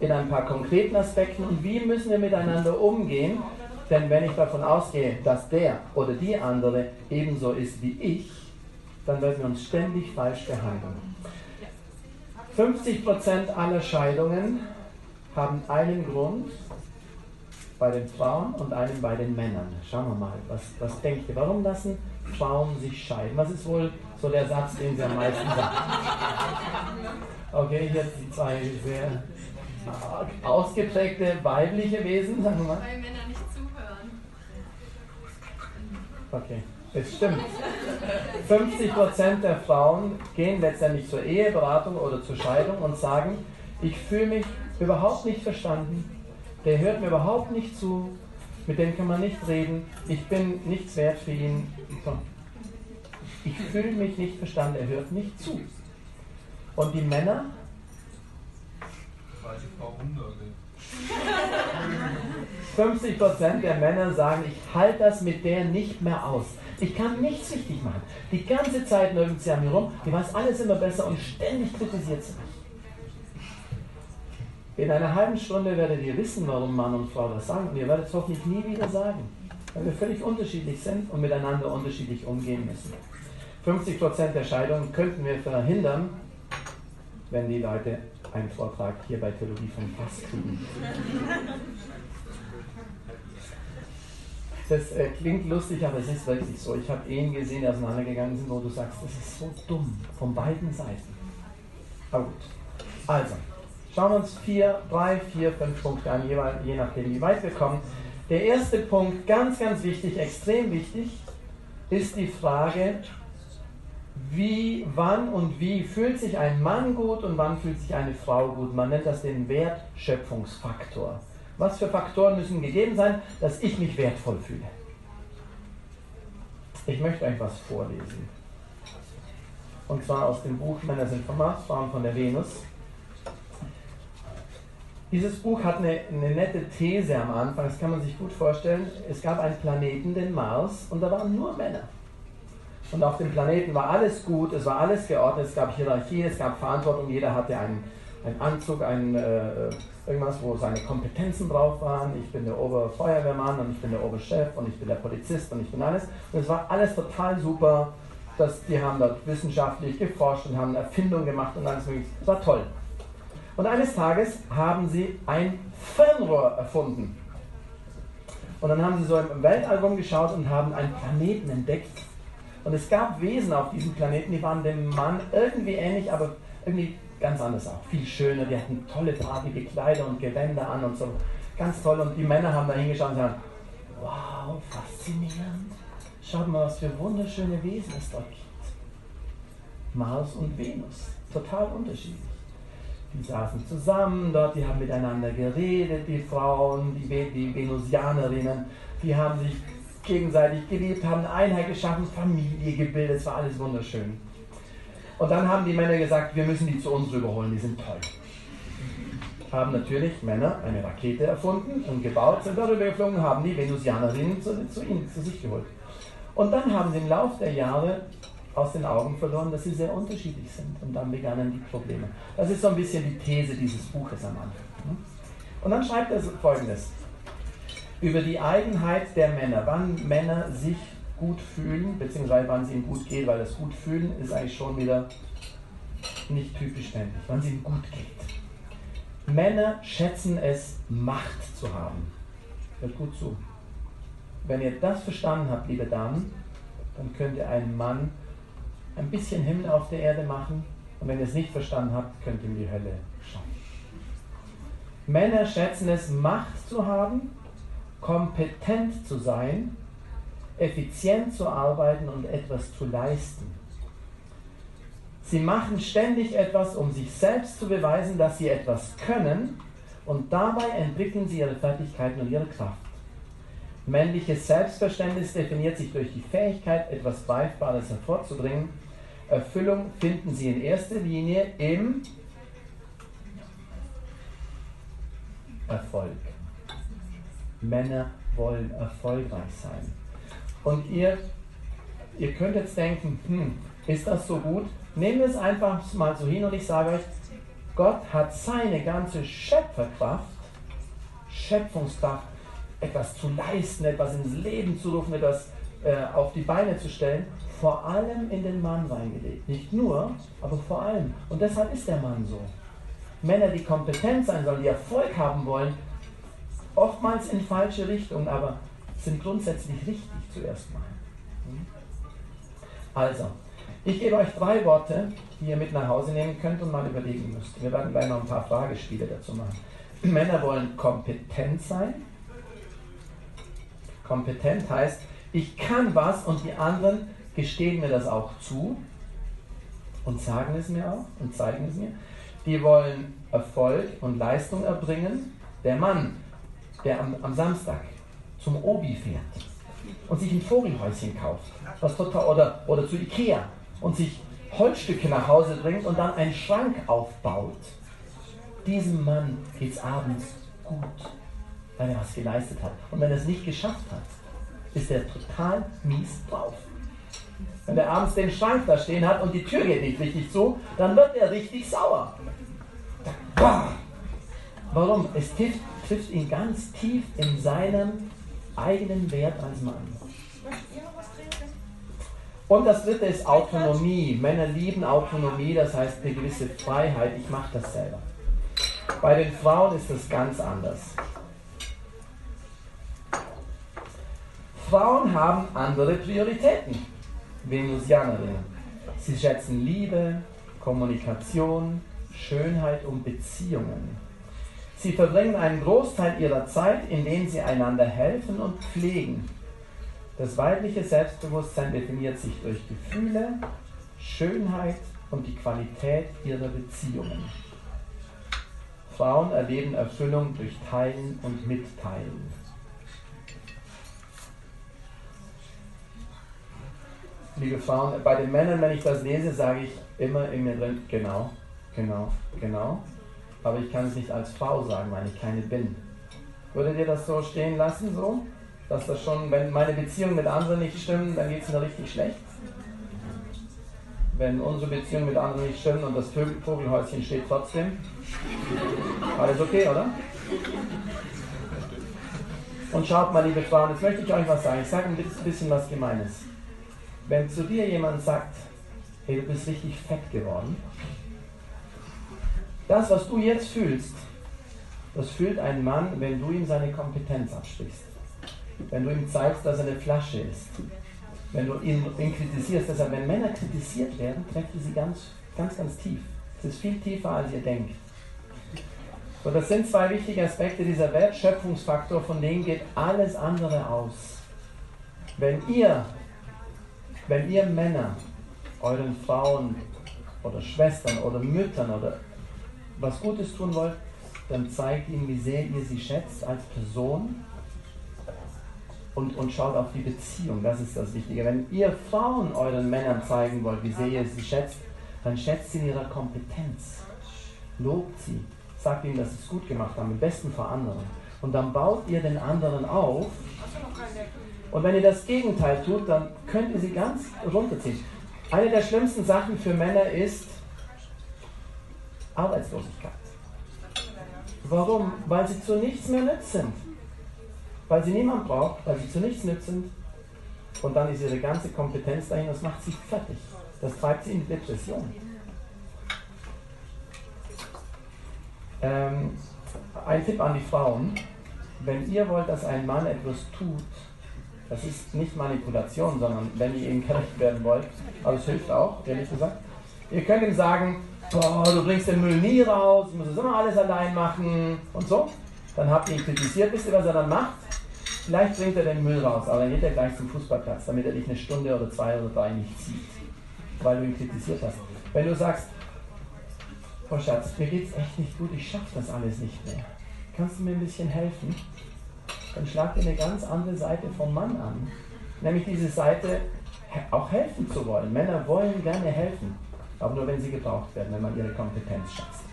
in ein paar konkreten Aspekten und wie müssen wir miteinander umgehen? Denn wenn ich davon ausgehe, dass der oder die andere ebenso ist wie ich, dann werden wir uns ständig falsch behandeln. 50% aller Scheidungen haben einen Grund bei den Frauen und einen bei den Männern. Schauen wir mal, was, was denkt ihr? Warum lassen Frauen sich scheiden? Was ist wohl so der Satz, den sie am meisten sagen? Okay, jetzt die zwei sehr ausgeprägte weibliche Wesen, sagen wir mal. Weil Männer nicht zuhören. Okay, es stimmt. 50% der Frauen gehen letztendlich zur Eheberatung oder zur Scheidung und sagen, ich fühle mich überhaupt nicht verstanden, der hört mir überhaupt nicht zu, mit dem kann man nicht reden, ich bin nichts wert für ihn. Ich fühle mich nicht verstanden, er hört nicht zu. Und die Männer weil die Frau Hunderte. 50% der Männer sagen, ich halte das mit der nicht mehr aus. Ich kann nichts richtig machen. Die ganze Zeit nirgends sie an mir rum, die weiß alles immer besser und ständig kritisiert sie mich. In einer halben Stunde werdet ihr wissen, warum Mann und Frau das sagen. Und ihr werdet es hoffentlich nie wieder sagen. Weil wir völlig unterschiedlich sind und miteinander unterschiedlich umgehen müssen. 50% der Scheidungen könnten wir verhindern, wenn die Leute einen Vortrag hier bei Theologie vom Fass kriegen. Das äh, klingt lustig, aber es ist wirklich so. Ich habe Ehen gesehen, die auseinandergegangen sind, wo du sagst, das ist so dumm, von beiden Seiten. Aber gut. Also, schauen wir uns vier, drei, vier, fünf Punkte an, je nachdem, wie weit wir kommen. Der erste Punkt, ganz, ganz wichtig, extrem wichtig, ist die Frage, wie, wann und wie fühlt sich ein Mann gut und wann fühlt sich eine Frau gut. Man nennt das den Wertschöpfungsfaktor. Was für Faktoren müssen gegeben sein, dass ich mich wertvoll fühle? Ich möchte euch was vorlesen. Und zwar aus dem Buch Männer sind vom Mars, Frauen von der Venus. Dieses Buch hat eine, eine, nette These am Anfang, das kann man sich gut vorstellen. Es gab einen Planeten, den Mars, und da waren nur Männer. Und auf dem Planeten war alles gut, es war alles geordnet, es gab Hierarchie, es gab Verantwortung, jeder hatte einen, einen Anzug, einen, äh, irgendwas, wo seine Kompetenzen drauf waren. Ich bin der Oberfeuerwehrmann und ich bin der Oberchef und ich bin der Polizist und ich bin alles. Und es war alles total super Das, die haben dort wissenschaftlich geforscht und haben Erfindungen gemacht und alles mögliche. Das war toll. Und eines Tages haben sie ein Fernrohr erfunden. Und dann haben sie so im Weltall rumgeschaut und haben einen Planeten entdeckt. Und es gab Wesen auf diesem Planeten, die waren dem Mann irgendwie ähnlich, aber irgendwie ganz anders auch. Viel schöner, die hatten tolle farbige Kleider und Gewänder an und so. Ganz toll. Und die Männer haben da hingeschaut und gesagt, wow, faszinierend. Schaut mal, was für wunderschöne Wesen es dort gibt. Mars und Venus, total unterschiedlich. Die saßen zusammen dort, die haben miteinander geredet, die Frauen, die, die Venusianerinnen, die haben sich gegenseitig geliebt, haben Einheit geschaffen, Familie gebildet, es war alles wunderschön. Und dann haben die Männer gesagt, wir müssen die zu uns rüberholen, die sind toll. Haben natürlich Männer eine Rakete erfunden und gebaut, sind darüber geflogen, haben die Venusianerinnen zu, zu ihnen, zu sich geholt. Und dann haben sie im Laufe der Jahre aus den Augen verloren, dass sie sehr unterschiedlich sind. Und dann begannen die Probleme. Das ist so ein bisschen die These dieses Buches am Anfang. Und dann schreibt er folgendes über die Eigenheit der Männer, wann Männer sich gut fühlen, beziehungsweise wann es ihnen gut geht, weil das gut fühlen ist eigentlich schon wieder nicht typisch männlich, wann es ihnen gut geht. Männer schätzen es, Macht zu haben. Hört gut zu. Wenn ihr das verstanden habt, liebe Damen, dann könnt ihr einen Mann ein bisschen Himmel auf der Erde machen. Und wenn ihr es nicht verstanden habt, könnt ihr in die Hölle schauen. Männer schätzen es, Macht zu haben, kompetent zu sein, effizient zu arbeiten und etwas zu leisten. Sie machen ständig etwas, um sich selbst zu beweisen, dass sie etwas können und dabei entwickeln sie ihre Fertigkeiten und ihre Kraft. Männliches Selbstverständnis definiert sich durch die Fähigkeit, etwas Greifbares hervorzubringen. Erfüllung finden sie in erster Linie im Erfolg. Männer wollen erfolgreich sein. Und ihr, ihr könnt jetzt denken, hm, ist das so gut? Nehmen wir es einfach mal so hin und ich sage euch, Gott hat seine ganze Schöpferkraft, Schöpfungskraft, etwas zu leisten, etwas ins Leben zu rufen, etwas äh, auf die Beine zu stellen, vor allem in den Mann reingelegt. Nicht nur, aber vor allem. Und deshalb ist der Mann so. Männer, die kompetent sein sollen, die Erfolg haben wollen, oftmals in falsche Richtung, aber sind grundsätzlich richtig zuerst mal. Hm? Also, ich gebe euch drei Worte, die ihr mit nach Hause nehmen könnt und mal überlegen müsst. Wir werden gleich noch ein paar Fragespiele dazu machen. <clears throat> Männer wollen kompetent sein. Kompetent heißt, ich kann was und die anderen gestehen mir das auch zu und sagen es mir auch und zeigen es mir. Die wollen Erfolg und Leistung erbringen. Der Mann der am, am Samstag zum Obi fährt und sich ein Vogelhäuschen kauft, was total, oder, oder zu Ikea und sich Holzstücke nach Hause bringt und dann einen Schrank aufbaut. Diesem Mann geht es abends gut, weil er was geleistet hat. Und wenn er es nicht geschafft hat, ist er total mies drauf. Wenn er abends den Schrank da stehen hat und die Tür geht nicht richtig zu, dann wird er richtig sauer. Warum? Es trifft trifft ihn ganz tief in seinem eigenen Wert als Mann. Und das dritte ist Autonomie. Männer lieben Autonomie, das heißt eine gewisse Freiheit. Ich mache das selber. Bei den Frauen ist das ganz anders. Frauen haben andere Prioritäten. Venusianerinnen. Sie schätzen Liebe, Kommunikation, Schönheit und Beziehungen. Sie verbringen einen Großteil ihrer Zeit, indem sie einander helfen und pflegen. Das weibliche Selbstbewusstsein definiert sich durch Gefühle, Schönheit und die Qualität ihrer Beziehungen. Frauen erleben Erfüllung durch Teilen und Mitteilen. Liebe Frauen, bei den Männern, wenn ich das lese, sage ich immer in mir drin, genau, genau, genau aber ich kann es nicht als Frau sagen, weil ich keine bin. Würdet ihr das so stehen lassen, so? Dass das schon, wenn meine Beziehungen mit anderen nicht stimmen, dann geht es mir richtig schlecht? Wenn unsere Beziehungen mit anderen nicht stimmen und das Vogelhäuschen steht trotzdem? Alles okay, oder? Und schaut mal, liebe Frauen, jetzt möchte ich euch was sagen. Ich sage ein bisschen was Gemeines. Wenn zu dir jemand sagt, hey, du bist richtig fett geworden, das, was du jetzt fühlst, das fühlt ein Mann, wenn du ihm seine Kompetenz absprichst. Wenn du ihm zeigst, dass er eine Flasche ist. Wenn du ihn, ihn kritisierst. Deshalb, wenn Männer kritisiert werden, treffen sie ganz, ganz, ganz tief. Es ist viel tiefer, als ihr denkt. So, das sind zwei wichtige Aspekte dieser Wertschöpfungsfaktor, von denen geht alles andere aus. Wenn ihr, wenn ihr Männer euren Frauen oder Schwestern oder Müttern oder was Gutes tun wollt, dann zeigt ihnen, wie sehr ihr sie schätzt als Person und, und schaut auf die Beziehung. Das ist das Wichtige. Wenn ihr Frauen euren Männern zeigen wollt, wie sehr ihr sie schätzt, dann schätzt sie in ihrer Kompetenz. Lobt sie. Sagt ihnen, dass sie es gut gemacht haben, am besten vor anderen. Und dann baut ihr den anderen auf. Und wenn ihr das Gegenteil tut, dann könnt ihr sie ganz runterziehen. Eine der schlimmsten Sachen für Männer ist Arbeitslosigkeit. Warum? Weil sie zu nichts mehr nützt sind. Weil sie niemand braucht, weil sie zu nichts nützt sind. Und dann ist ihre ganze Kompetenz dahin, das macht sie fertig. Das treibt sie in die Depression. Ähm, ein Tipp an die Frauen, wenn ihr wollt, dass ein Mann etwas tut, das ist nicht Manipulation, sondern wenn ihr ihm gerecht werden wollt, aber es hilft auch, ehrlich gesagt, ihr könnt ihm sagen, boah, du bringst den Müll nie raus, du musst es immer alles allein machen und so. Dann habt ihr ihn kritisiert, wisst ihr, was er dann macht? Vielleicht bringt er den Müll raus, aber dann geht er gleich zum Fußballplatz, damit er dich eine Stunde oder zwei oder drei nicht sieht, weil du ihn kritisiert hast. Wenn du sagst, oh Schatz, mir geht's echt nicht gut, ich schaffe das alles nicht mehr. Kannst du mir ein bisschen helfen? Dann schlag dir eine ganz andere Seite vom Mann an. Nämlich diese Seite, auch helfen zu wollen. Männer wollen gerne helfen, aber nur wenn sie gebraucht werden, wenn man ihre Kompetenz schätzt.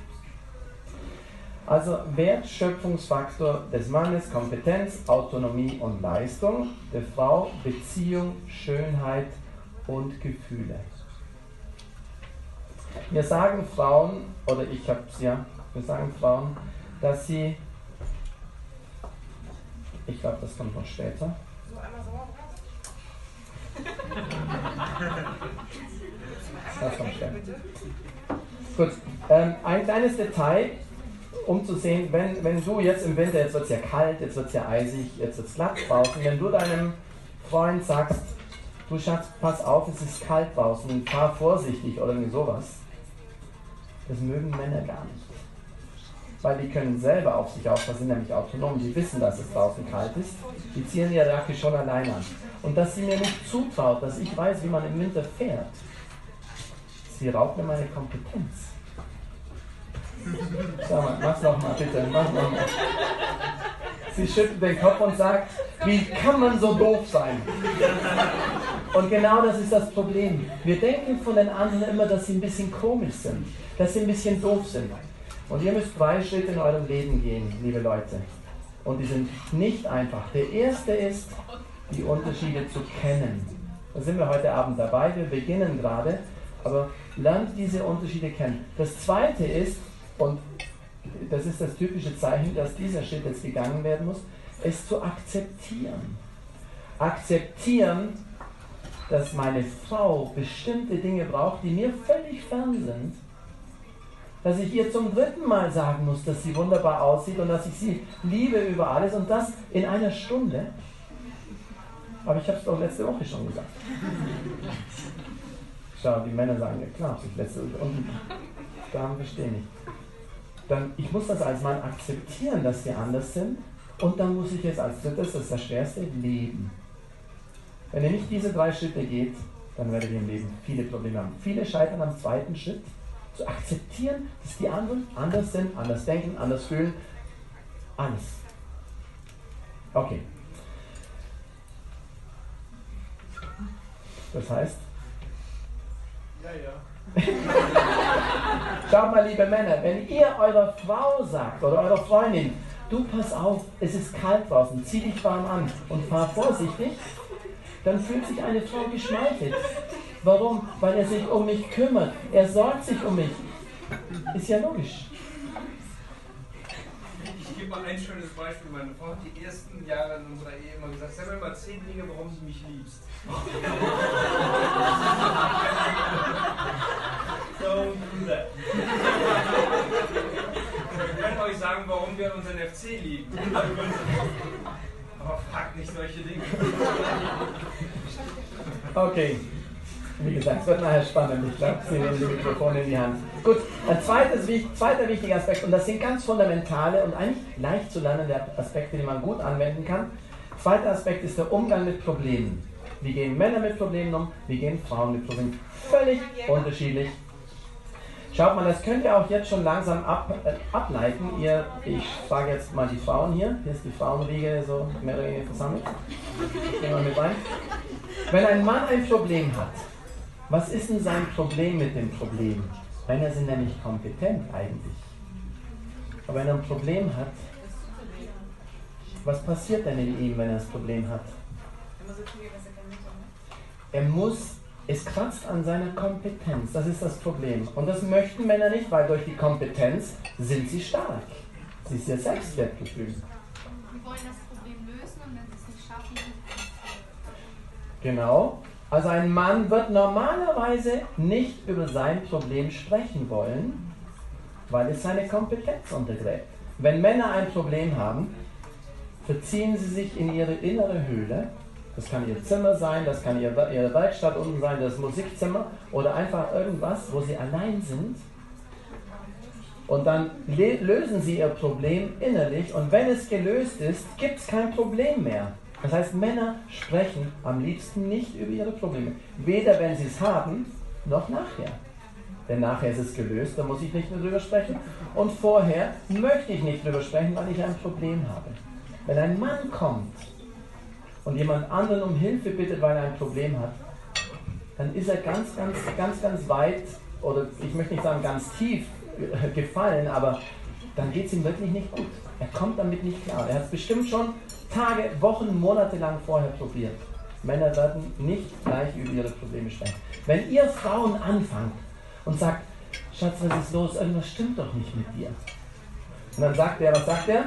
Also Wertschöpfungsfaktor des Mannes, Kompetenz, Autonomie und Leistung, der Frau Beziehung, Schönheit und Gefühle. Wir sagen Frauen, oder ich habe es ja, wir sagen Frauen, dass sie, ich glaube, das kommt noch später. Kommt später. <laughs> Gut, ähm, ein kleines Detail, um zu sehen, wenn, wenn du jetzt im Winter, jetzt wird es ja kalt, jetzt wird es ja eisig, jetzt wird es glatt draußen, wenn du deinem Freund sagst, du Schatz, pass auf, es ist kalt draußen, fahr vorsichtig oder irgendwie sowas, das mögen Männer gar nicht. Weil die können selber auf sich aufpassen, sind nämlich autonom, die wissen, dass es draußen kalt ist, die ziehen ihre Jacke schon allein an. Und dass sie mir nicht zutraut, dass ich weiß, wie man im Winter fährt, sie raubt mir meine Kompetenz. Sag mal, mach's nochmal bitte, mach nochmal. Sie schüttelt den Kopf und sagt, wie kann man so doof sein? Und genau das ist das Problem. Wir denken von den anderen immer, dass sie ein bisschen komisch sind, dass sie ein bisschen doof sind. Und ihr müsst drei Schritte in eurem Leben gehen, liebe Leute. Und die sind nicht einfach. Der erste ist, die Unterschiede zu kennen. Da sind wir heute Abend dabei. Wir beginnen gerade, aber lernt diese Unterschiede kennen. Das zweite ist, und das ist das typische Zeichen, dass dieser Schritt jetzt gegangen werden muss, es zu akzeptieren. Akzeptieren, dass meine Frau bestimmte Dinge braucht, die mir völlig fern sind. Dass ich ihr zum dritten Mal sagen muss, dass sie wunderbar aussieht und dass ich sie liebe über alles und das in einer Stunde. Aber ich habe es doch letzte Woche schon gesagt. Schau, die Männer sagen, ja klar, ich letzte. Und Damen verstehen nicht dann ich muss das als Mann akzeptieren, dass die anders sind. Und dann muss ich jetzt als drittes, das ist das Schwerste, leben. Wenn ihr nicht diese drei Schritte geht, dann werdet ihr im Leben viele Probleme haben. Viele scheitern am zweiten Schritt, zu akzeptieren, dass die anderen anders sind, anders denken, anders fühlen. Alles. Okay. Das heißt? <laughs> Schaut mal, liebe Männer, wenn ihr eurer Frau sagt oder eurer Freundin, du pass auf, es ist kalt draußen, zieh dich warm an und fahr vorsichtig, dann fühlt sich eine Frau geschmeichelt. Warum? Weil er sich um mich kümmert. Er sorgt sich um mich. Ist ja logisch. Mal ein schönes Beispiel. Meine Frau hat die ersten Jahre in unserer Ehe immer gesagt, sag mir mal zehn Dinge, warum du mich liebst. Don't do that. Ich kann euch sagen, warum wir unseren FC lieben. Aber fragt nicht solche Dinge. Okay. Wie gesagt, es wird nachher spannend. Ich glaube, Sie nehmen die Mikrofone in die Hand. Gut, ein zweites, zweiter wichtiger Aspekt, und das sind ganz fundamentale und eigentlich leicht zu lernende Aspekte, die man gut anwenden kann. Zweiter Aspekt ist der Umgang mit Problemen. Wie gehen Männer mit Problemen um? Wie gehen Frauen mit Problemen? Völlig unterschiedlich. Schaut mal, das könnt ihr auch jetzt schon langsam ab, äh, ableiten. Ihr, ich frage jetzt mal die Frauen hier. Hier ist die Frauenriege so mehr oder weniger versammelt. Gehen wir mit rein. Wenn ein Mann ein Problem hat, was ist denn sein Problem mit dem Problem? Männer sind nämlich kompetent eigentlich. Aber wenn er ein Problem hat, was passiert denn in ihm, wenn er das Problem hat? Er muss, es kratzt an seiner Kompetenz, das ist das Problem. Und das möchten Männer nicht, weil durch die Kompetenz sind sie stark. Sie ist ihr Selbstwertgefühl. Wollen das Problem lösen und wenn sie es nicht schaffen, Genau. Also ein Mann wird normalerweise nicht über sein Problem sprechen wollen, weil es seine Kompetenz untergräbt. Wenn Männer ein Problem haben, verziehen sie sich in ihre innere Höhle. Das kann ihr Zimmer sein, das kann ihre Werkstatt unten sein, das Musikzimmer oder einfach irgendwas, wo sie allein sind. Und dann lösen sie ihr Problem innerlich und wenn es gelöst ist, gibt es kein Problem mehr. Das heißt, Männer sprechen am liebsten nicht über ihre Probleme. Weder wenn sie es haben, noch nachher. Denn nachher ist es gelöst, da muss ich nicht mehr drüber sprechen. Und vorher möchte ich nicht drüber sprechen, weil ich ein Problem habe. Wenn ein Mann kommt und jemand anderen um Hilfe bittet, weil er ein Problem hat, dann ist er ganz, ganz, ganz, ganz weit, oder ich möchte nicht sagen ganz tief gefallen, aber dann geht es ihm wirklich nicht gut. Er kommt damit nicht klar. Er hat es bestimmt schon Tage, Wochen, Monate lang vorher probiert. Männer werden nicht gleich über ihre Probleme sprechen. Wenn ihr Frauen anfangt und sagt, Schatz, was ist los? Irgendwas stimmt doch nicht mit dir. Und dann sagt er, was sagt er?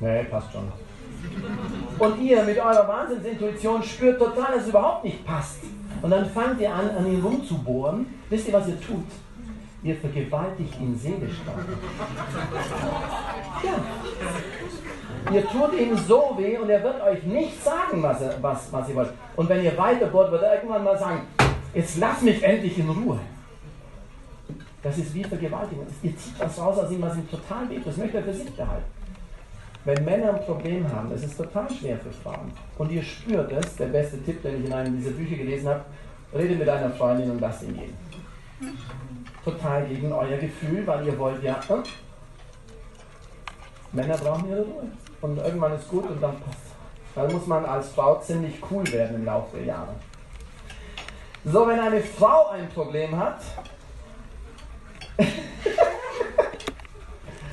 Nee, passt schon. Und ihr mit eurer Wahnsinnsintuition spürt total, dass es überhaupt nicht passt. Und dann fangt ihr an, an ihn rumzubohren. Wisst ihr, was ihr tut? Ihr vergewaltigt ihn seelisch. Ja. Ihr tut ihm so weh und er wird euch nicht sagen, was, er, was, was ihr wollt. Und wenn ihr weiterbohrt, wird er irgendwann mal sagen, jetzt lass mich endlich in Ruhe. Das ist wie Vergewaltigung. Ihr zieht was raus aus ihm, was ihm total weht. Das möchte er für sich behalten. Wenn Männer ein Problem haben, das ist total schwer für Frauen. Und ihr spürt es, der beste Tipp, den ich in einem dieser Bücher gelesen habe, rede mit einer Freundin und lasst ihn gehen. Total gegen euer Gefühl, weil ihr wollt ja. Äh, Männer brauchen ihre Ruhe und irgendwann ist gut und dann passt. Dann muss man als Frau ziemlich cool werden im Laufe der Jahre. So, wenn eine Frau ein Problem hat, <laughs>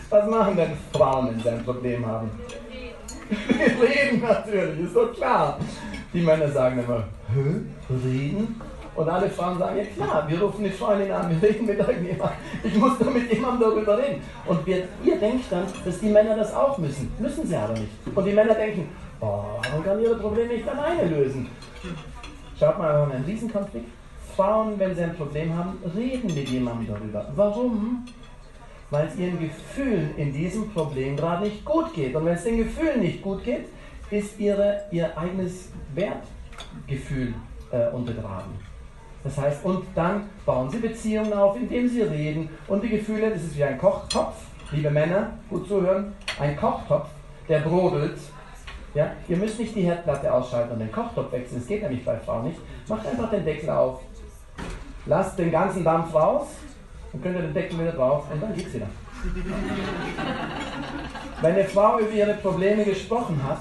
was machen denn Frauen, wenn sie ein Problem haben? Wir <laughs> reden natürlich, ist doch klar. Die Männer sagen immer, Hä? reden? Und alle Frauen sagen, ja klar, wir rufen die Freundin an, wir reden mit irgendjemandem. Ich muss doch mit jemandem darüber reden. Und wir, ihr denkt dann, dass die Männer das auch müssen. Müssen sie aber nicht. Und die Männer denken, oh, man kann ihre Probleme nicht alleine lösen. Schaut mal, wir haben einen Riesenkonflikt. Frauen, wenn sie ein Problem haben, reden mit jemandem darüber. Warum? Weil es ihren Gefühlen in diesem Problem gerade nicht gut geht. Und wenn es den Gefühlen nicht gut geht, ist ihre, ihr eigenes Wertgefühl äh, untergraben. Das heißt, und dann bauen sie Beziehungen auf, indem sie reden. Und die Gefühle, das ist wie ein Kochtopf, liebe Männer, gut zuhören, ein Kochtopf, der brodelt. Ja, ihr müsst nicht die Herdplatte ausschalten und den Kochtopf wechseln, das geht nämlich bei Frauen nicht. Macht einfach den Deckel auf. Lasst den ganzen Dampf raus, dann könnt ihr den Deckel wieder drauf und dann geht's wieder. Wenn eine Frau über ihre Probleme gesprochen hat,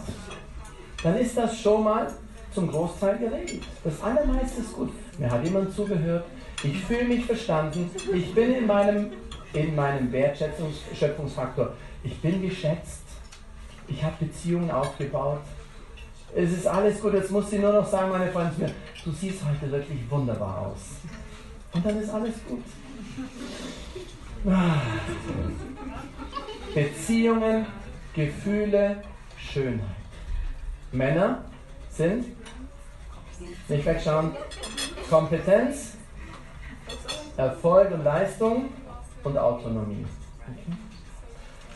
dann ist das schon mal zum Großteil geregelt. Das allermeiste ist gut. Mir hat jemand zugehört. Ich fühle mich verstanden. Ich bin in meinem, in meinem Wertschöpfungsfaktor. Ich bin geschätzt. Ich habe Beziehungen aufgebaut. Es ist alles gut. Jetzt muss sie nur noch sagen, meine Freundin, du siehst heute wirklich wunderbar aus. Und dann ist alles gut. Ah. Beziehungen Gefühle, Schönheit. Männer sind, nicht wegschauen, Kompetenz, Erfolg und Leistung und Autonomie.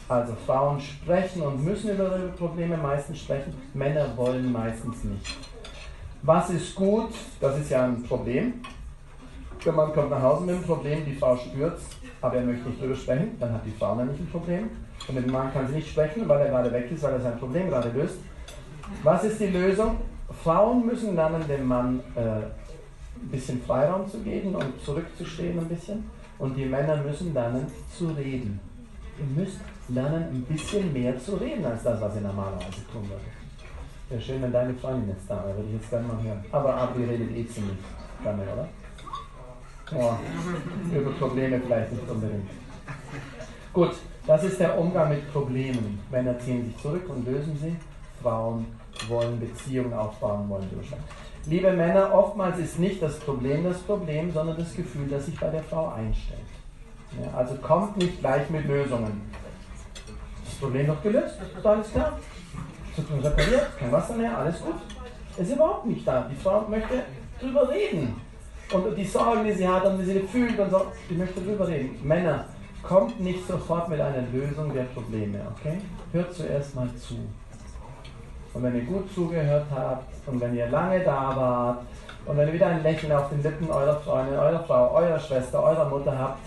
Also Frauen sprechen und müssen über ihre Probleme meistens sprechen, Männer wollen meistens nicht. Was ist gut? Das ist ja ein Problem. Der Mann kommt nach Hause mit einem Problem, die Frau spürt aber er möchte nicht darüber sprechen, dann hat die Frau nämlich ein Problem. Und mit dem Mann kann sie nicht sprechen, weil er gerade weg ist, weil er sein Problem gerade löst. Was ist die Lösung? Frauen müssen lernen, dem Mann äh, ein bisschen Freiraum zu geben und zurückzustehen ein bisschen. Und die Männer müssen lernen zu reden. Ihr müsst lernen, ein bisschen mehr zu reden, als das, was ihr normalerweise tun würdet. Wäre schön, wenn deine Freundin jetzt da wäre, würde ich jetzt gerne mal hören. Aber Abri redet eh ziemlich gerne, oder? Oh, über Probleme vielleicht nicht unbedingt. Gut, das ist der Umgang mit Problemen. Männer ziehen sich zurück und lösen sie. Frauen wollen Beziehungen aufbauen, wollen durchschauen. Liebe Männer, oftmals ist nicht das Problem das Problem, sondern das Gefühl, das sich bei der Frau einstellt. Ja, also kommt nicht gleich mit Lösungen. Das Problem doch gelöst, ist alles klar. Zukunft repariert, kein Wasser mehr, alles gut. Ist überhaupt nicht da. Die Frau möchte drüber reden. Und die Sorgen, die sie hat und wie sie fühlt und so, die möchte drüber reden. Männer, kommt nicht sofort mit einer Lösung der Probleme, okay? Hört zuerst mal zu. Und wenn ihr gut zugehört habt und wenn ihr lange da wart und wenn ihr wieder ein Lächeln auf den Lippen eurer Freundin, eurer Frau, eurer Schwester, eurer Mutter habt,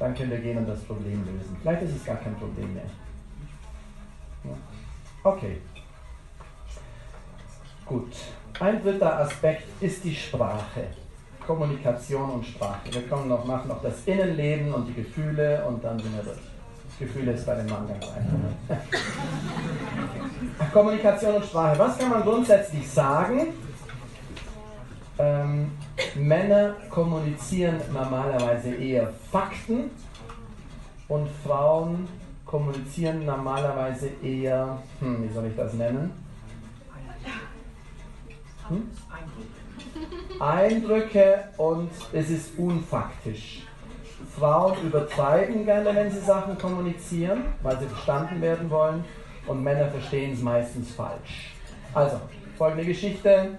dann könnt ihr gehen und das Problem lösen. Vielleicht ist es gar kein Problem mehr. Okay. Gut. Ein dritter Aspekt ist die Sprache. Kommunikation und Sprache. Wir kommen noch, machen noch das Innenleben und die Gefühle und dann sind wir durch. Gefühle ist bei dem Mann ganz einfach. <laughs> Kommunikation und Sprache. Was kann man grundsätzlich sagen? Ähm, Männer kommunizieren normalerweise eher Fakten und Frauen kommunizieren normalerweise eher, hm, wie soll ich das nennen? Hm? Eindrücke und es ist unfaktisch. Frauen übertreiben gerne, wenn sie Sachen kommunizieren, weil sie verstanden werden wollen und Männer verstehen es meistens falsch. Also, folgende Geschichte.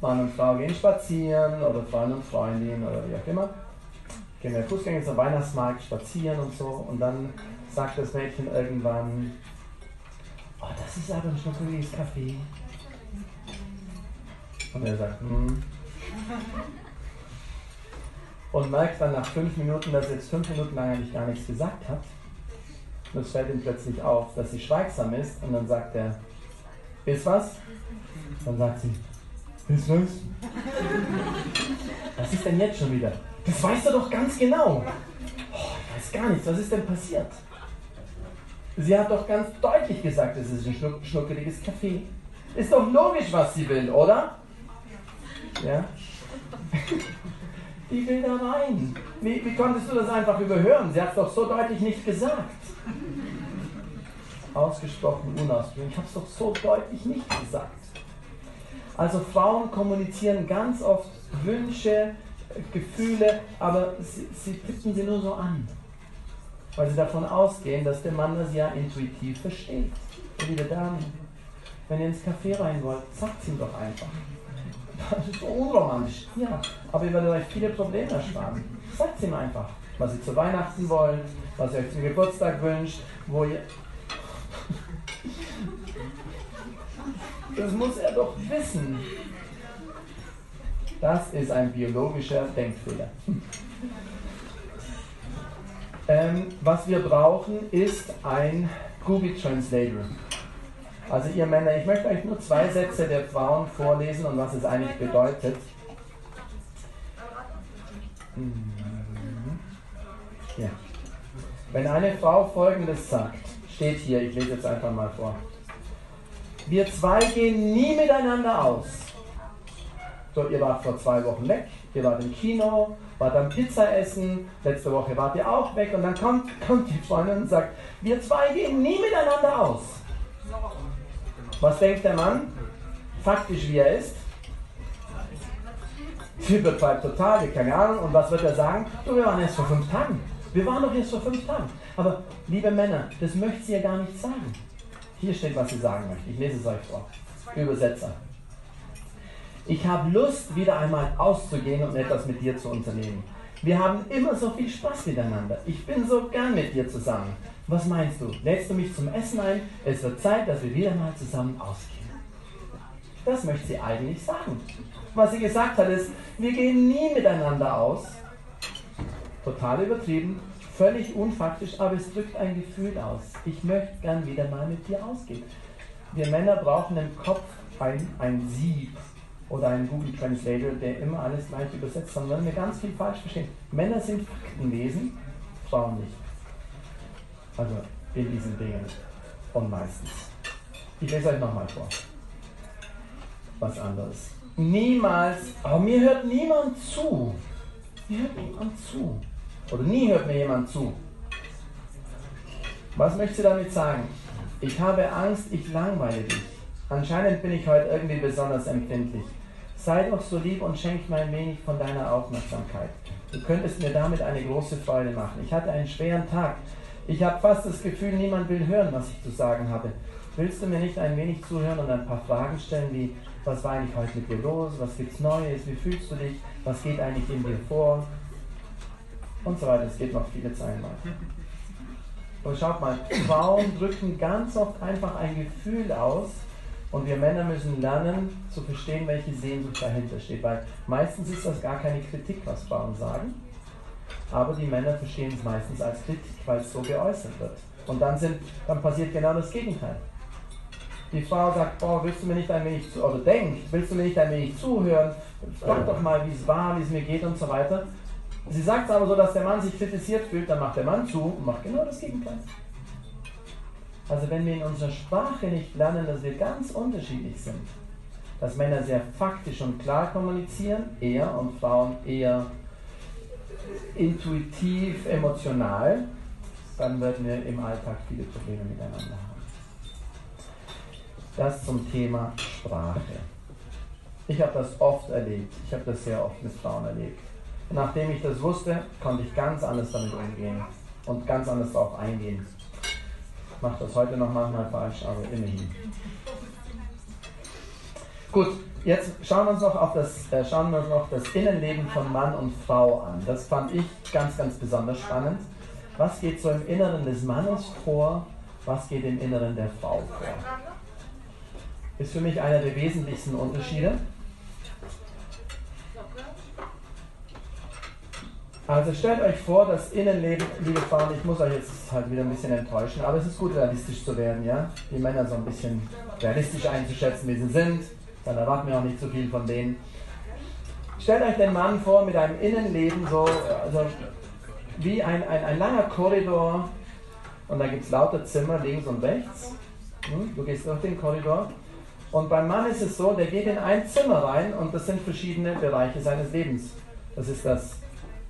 Mann und Frau gehen spazieren oder Freund und Freundin oder wie auch immer. Gehen wir Fußgänger zum Weihnachtsmarkt spazieren und so und dann sagt das Mädchen irgendwann, oh, das ist aber ein schnuckeliges Kaffee. Und er sagt, hm. Und merkt dann nach fünf Minuten, dass er jetzt fünf Minuten lang eigentlich gar nichts gesagt hat. Und es fällt ihm plötzlich auf, dass sie schweigsam ist. Und dann sagt er, ist was? Dann sagt sie, ist was? Was ist denn jetzt schon wieder? Das weißt du doch ganz genau. Oh, ich weiß gar nichts, was ist denn passiert? Sie hat doch ganz deutlich gesagt, es ist ein schnuck schnuckeliges Kaffee. Ist doch logisch, was sie will, oder? Ja? <laughs> Die will da rein. Wie, wie konntest du das einfach überhören? Sie hat es doch so deutlich nicht gesagt. Ausgesprochen, unausgesprochen. Ich habe es doch so deutlich nicht gesagt. Also Frauen kommunizieren ganz oft Wünsche, Gefühle, aber sie, sie tippen sie nur so an. Weil sie davon ausgehen, dass der Mann das ja intuitiv versteht. Liebe Damen, wenn ihr ins Café rein wollt, sagt es ihm doch einfach. Das ist so unromantisch. Ja, aber ihr werdet euch viele Probleme ersparen. Sagt ihm einfach, was ihr zu Weihnachten wollt, was ihr euch zum Geburtstag wünscht, wo ihr. Das muss er doch wissen. Das ist ein biologischer Denkfehler. Ähm, was wir brauchen, ist ein Google Translator. Also ihr Männer, ich möchte euch nur zwei Sätze der Frauen vorlesen und was es eigentlich bedeutet. Mhm. Ja. Wenn eine Frau Folgendes sagt, steht hier, ich lese jetzt einfach mal vor. Wir zwei gehen nie miteinander aus. So, ihr wart vor zwei Wochen weg, ihr wart im Kino, wart am Pizza essen, letzte Woche wart ihr auch weg und dann kommt, kommt die Freundin und sagt, wir zwei gehen nie miteinander aus. Was denkt der Mann? Faktisch wie er ist. Sie übertreibt total, keine Ahnung. Und was wird er sagen? Du, wir waren erst vor fünf Tagen. Wir waren doch erst vor fünf Tagen. Aber liebe Männer, das möchte sie ja gar nicht sagen. Hier steht, was sie sagen möchte. Ich lese es euch vor. Übersetzer. Ich habe Lust, wieder einmal auszugehen und etwas mit dir zu unternehmen. Wir haben immer so viel Spaß miteinander. Ich bin so gern mit dir zusammen. Was meinst du? Lädst du mich zum Essen ein? Es wird Zeit, dass wir wieder mal zusammen ausgehen. Das möchte sie eigentlich sagen. Was sie gesagt hat ist, wir gehen nie miteinander aus. Total übertrieben, völlig unfaktisch, aber es drückt ein Gefühl aus. Ich möchte gern wieder mal mit dir ausgehen. Wir Männer brauchen im Kopf ein, ein Sieb oder einen Google Translator, der immer alles gleich übersetzt, sondern wir ganz viel falsch verstehen. Männer sind Faktenwesen, Frauen nicht. Also in diesen Dingen. Und meistens. Ich lese euch nochmal vor. Was anderes. Niemals, aber mir hört niemand zu. Mir hört niemand zu. Oder nie hört mir jemand zu. Was möchte sie damit sagen? Ich habe Angst, ich langweile dich. Anscheinend bin ich heute irgendwie besonders empfindlich. Sei doch so lieb und schenk mir ein wenig von deiner Aufmerksamkeit. Du könntest mir damit eine große Freude machen. Ich hatte einen schweren Tag. Ich habe fast das Gefühl, niemand will hören, was ich zu sagen habe. Willst du mir nicht ein wenig zuhören und ein paar Fragen stellen, wie was war eigentlich heute mit dir los, was gibt's Neues, wie fühlst du dich, was geht eigentlich in dir vor und so weiter. Es geht noch viele Zeilen weiter. Und schaut mal, Frauen drücken ganz oft einfach ein Gefühl aus, und wir Männer müssen lernen zu verstehen, welche Sehnsucht dahinter steht, weil meistens ist das gar keine Kritik, was Frauen sagen, aber die Männer verstehen es meistens als Kritik, weil es so geäußert wird. Und dann, sind, dann passiert genau das Gegenteil. Die Frau sagt, oh, willst du mir nicht ein wenig zu, oder denkt, willst du mir nicht ein wenig zuhören, frag doch mal, wie es war, wie es mir geht und so weiter. Sie sagt es aber so, dass der Mann sich kritisiert fühlt, dann macht der Mann zu und macht genau das Gegenteil. Also wenn wir in unserer Sprache nicht lernen, dass wir ganz unterschiedlich sind, dass Männer sehr faktisch und klar kommunizieren, eher und Frauen eher intuitiv, emotional, dann werden wir im Alltag viele Probleme miteinander haben. Das zum Thema Sprache. Ich habe das oft erlebt, ich habe das sehr oft mit Frauen erlebt. Nachdem ich das wusste, konnte ich ganz anders damit umgehen und ganz anders darauf eingehen mache das heute noch manchmal falsch, aber immerhin. Gut, jetzt schauen wir uns noch auf das, äh, schauen wir uns noch das Innenleben von Mann und Frau an. Das fand ich ganz, ganz besonders spannend. Was geht so im Inneren des Mannes vor? Was geht im Inneren der Frau vor? Ist für mich einer der wesentlichsten Unterschiede. Also stellt euch vor, das Innenleben, liebe Frauen, ich muss euch jetzt halt wieder ein bisschen enttäuschen, aber es ist gut, realistisch zu werden, ja? Die Männer so ein bisschen realistisch einzuschätzen, wie sie sind, dann erwarten wir auch nicht so viel von denen. Stellt euch den Mann vor mit einem Innenleben, so also wie ein, ein, ein langer Korridor und da gibt es lauter Zimmer links und rechts. Hm? Du gehst durch den Korridor und beim Mann ist es so, der geht in ein Zimmer rein und das sind verschiedene Bereiche seines Lebens. Das ist das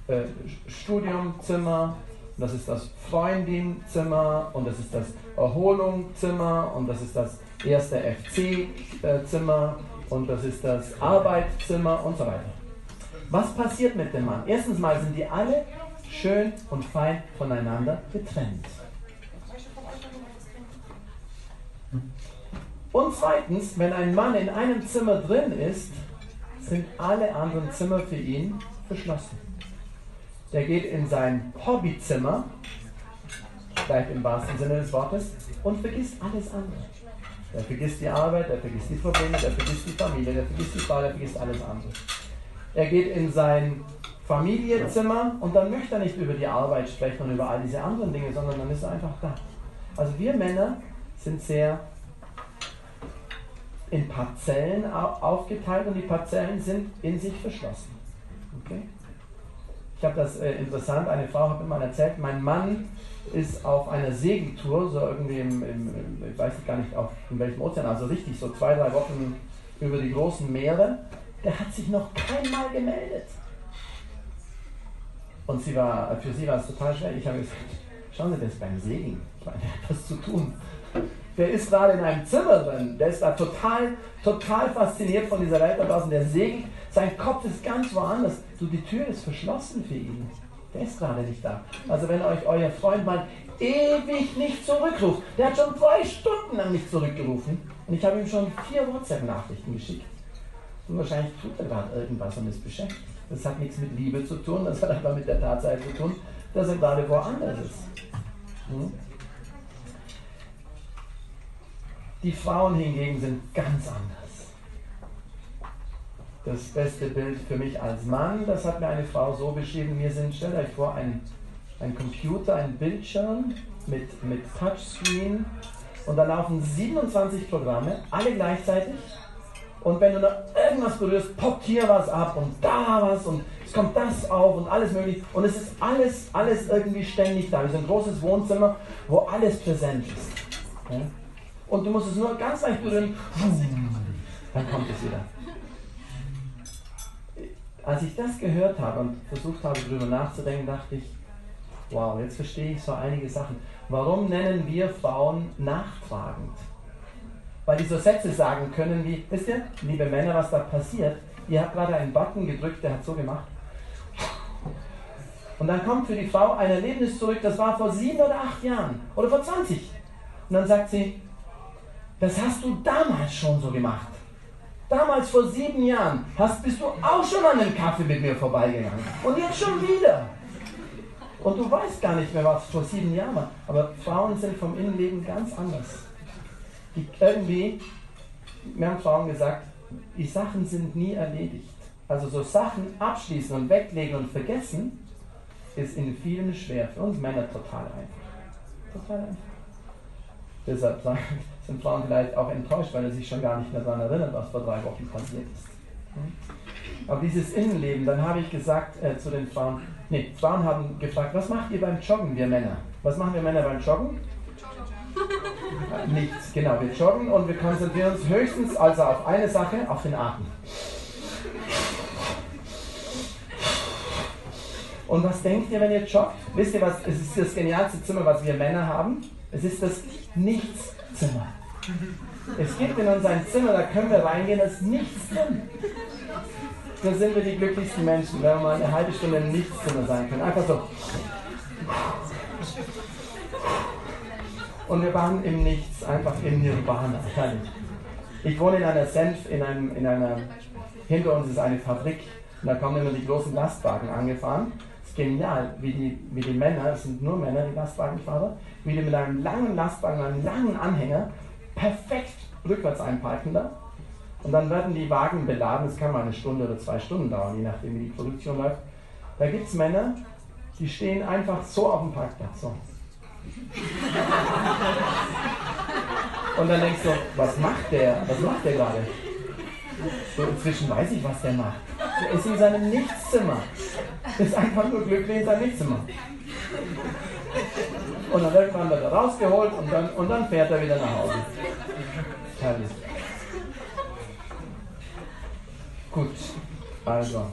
äh, Studiumzimmer, das ist das Freundinzimmer und das ist das Erholungszimmer und das ist das erste FC-Zimmer und das ist das Arbeitszimmer und so weiter. Was passiert mit dem Mann? Erstens mal sind die alle schön und fein voneinander getrennt. Und zweitens, wenn ein Mann in einem Zimmer drin ist, sind alle anderen Zimmer für ihn verschlossen der geht in sein Hobbyzimmer, vielleicht im wahrsten Sinne des Wortes, und vergisst alles andere. Der vergisst die Arbeit, der vergisst die Probleme, der vergisst die Familie, der vergisst die Frau, der vergisst alles andere. Er geht in sein Familienzimmer und dann möchte er nicht über die Arbeit sprechen und über all diese anderen Dinge, sondern dann ist er einfach da. Also wir Männer sind sehr in Parzellen aufgeteilt und die Parzellen sind in sich verschlossen. Okay? Ich habe das äh, interessant, eine Frau hat mir mal erzählt, mein Mann ist auf einer Segeltour, so irgendwie im, im, im ich weiß gar nicht auf in welchem Ozean, also richtig so zwei, drei Wochen über die großen Meere. Der hat sich noch keinmal gemeldet. Und sie war, für sie war es total schwer. Ich habe gesagt, schauen Sie, das beim Segeln. Ich meine, der hat was zu tun. Der ist gerade in einem Zimmer drin. Der ist da total, total fasziniert von dieser Welt da draußen. Der segelt sein Kopf ist ganz woanders. Du, die Tür ist verschlossen für ihn. Der ist gerade nicht da. Also wenn euch euer Freund mal ewig nicht zurückruft. Der hat schon drei Stunden lang nicht zurückgerufen. Und ich habe ihm schon vier WhatsApp-Nachrichten geschickt. Und wahrscheinlich tut er gerade irgendwas und ist beschäftigt. Das hat nichts mit Liebe zu tun, das hat einfach mit der Tatsache zu tun, dass er gerade woanders ist. Hm? Die Frauen hingegen sind ganz anders. Das beste Bild für mich als Mann, das hat mir eine Frau so beschrieben, mir sind, stellt euch vor, ein, ein Computer, ein Bildschirm mit, mit Touchscreen und da laufen 27 Programme, alle gleichzeitig. Und wenn du da irgendwas berührst, poppt hier was ab und da was und es kommt das auf und alles mögliche. Und es ist alles, alles irgendwie ständig da. Wir sind ein großes Wohnzimmer, wo alles präsent ist. Und du musst es nur ganz leicht berühren, dann kommt es wieder. Als ich das gehört habe und versucht habe, darüber nachzudenken, dachte ich, wow, jetzt verstehe ich so einige Sachen. Warum nennen wir Frauen nachtragend? Weil die so Sätze sagen können wie, wisst ihr, liebe Männer, was da passiert? Ihr habt gerade einen Button gedrückt, der hat so gemacht. Und dann kommt für die Frau ein Erlebnis zurück, das war vor sieben oder acht Jahren oder vor 20. Und dann sagt sie, das hast du damals schon so gemacht. Damals vor sieben Jahren hast, bist du auch schon an den Kaffee mit mir vorbeigegangen. Und jetzt schon wieder. Und du weißt gar nicht mehr, was vor sieben Jahren war. Aber Frauen sind vom Innenleben ganz anders. Die irgendwie, mir haben Frauen gesagt, die Sachen sind nie erledigt. Also so Sachen abschließen und weglegen und vergessen, ist in vielen schwer. Für uns Männer total einfach. Total einfach. Deshalb sind Frauen vielleicht auch enttäuscht, weil er sich schon gar nicht mehr daran erinnert, was vor drei Wochen passiert ist. Hm? Aber dieses Innenleben, dann habe ich gesagt äh, zu den Frauen, nee, Frauen haben gefragt, was macht ihr beim Joggen, wir Männer? Was machen wir Männer beim Joggen? Äh, nichts, genau, wir joggen und wir konzentrieren uns höchstens also auf eine Sache, auf den Atem. Und was denkt ihr, wenn ihr joggt? Wisst ihr, was, es ist das genialste Zimmer, was wir Männer haben? Es ist das Nichtszimmer. Es gibt in uns ein Zimmer, da können wir reingehen, da ist nichts drin. Da sind wir die glücklichsten Menschen, wenn wir mal eine halbe Stunde im Nichtszimmer sein können. Einfach so. Und wir waren im Nichts, einfach im Nirvana. Ich wohne in einer Senf, in, einem, in einer, hinter uns ist eine Fabrik und da kommen immer die großen Lastwagen angefahren. Das ist genial, wie die, wie die Männer, es sind nur Männer, die Lastwagenfahrer, wie die mit einem langen Lastwagen, einem langen Anhänger perfekt rückwärts einparken da. Und dann werden die Wagen beladen, das kann mal eine Stunde oder zwei Stunden dauern, je nachdem wie die Produktion läuft. Da gibt es Männer, die stehen einfach so auf dem Parkplatz. So. Und dann denkst du, was macht der? Was macht der gerade? So inzwischen weiß ich, was der macht. Der ist in seinem Nichtszimmer. Ist einfach nur glücklich in seinem Nichtszimmer. Und dann irgendwann wird er rausgeholt und dann, und dann fährt er wieder nach Hause. Herrlich. Gut, also.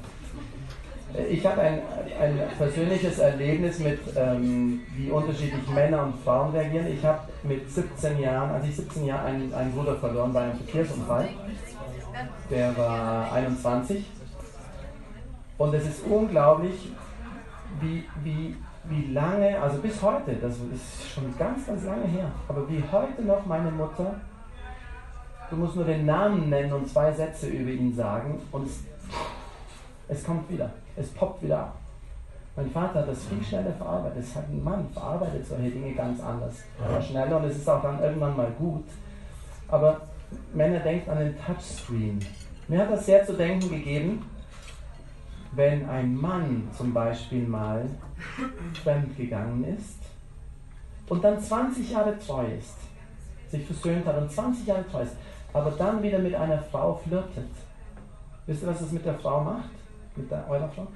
Ich habe ein, ein persönliches Erlebnis mit, ähm, wie unterschiedlich Männer und Frauen reagieren. Ich habe mit 17 Jahren, als ich 17 Jahre einen, einen Bruder verloren bei einem Verkehrsunfall. Der war 21. Und es ist unglaublich, wie, wie, wie lange, also bis heute, das ist schon ganz, ganz lange her, aber wie heute noch meine Mutter, du musst nur den Namen nennen und zwei Sätze über ihn sagen und es, es kommt wieder, es poppt wieder ab. Mein Vater hat das viel schneller verarbeitet. Es hat ein Mann verarbeitet solche Dinge ganz anders. Ja. Schneller und es ist auch dann irgendwann mal gut. Aber Männer denken an den Touchscreen. Mir hat das sehr zu denken gegeben, wenn ein Mann zum Beispiel mal fremd gegangen ist und dann 20 Jahre treu ist, sich versöhnt hat und 20 Jahre treu ist, aber dann wieder mit einer Frau flirtet. Wisst ihr, was das mit der Frau macht? Mit der, eurer Frau?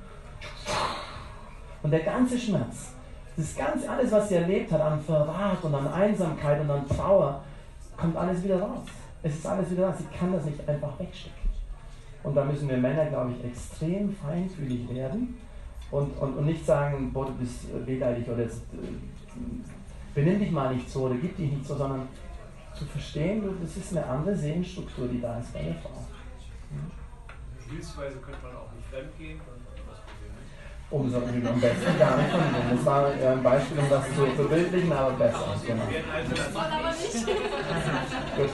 Und der ganze Schmerz, das ganze, alles, was sie erlebt hat an Verrat und an Einsamkeit und an Trauer, kommt alles wieder raus. Es ist alles wieder da. Sie kann das nicht einfach wegstecken. Und da müssen wir Männer, glaube ich, extrem feinfühlig werden und, und, und nicht sagen, boah, du bist wehleidig oder jetzt, äh, benimm dich mal nicht so oder gib dich nicht so, sondern zu verstehen, das ist eine andere Sehenstruktur, die da ist bei der Frau. Hilfsweise könnte man auch nicht fremdgehen. Umso am besten gar nicht vermitteln. Das war ein Beispiel, um das zu verbildlichen, aber besser. Genau. <laughs> Gut.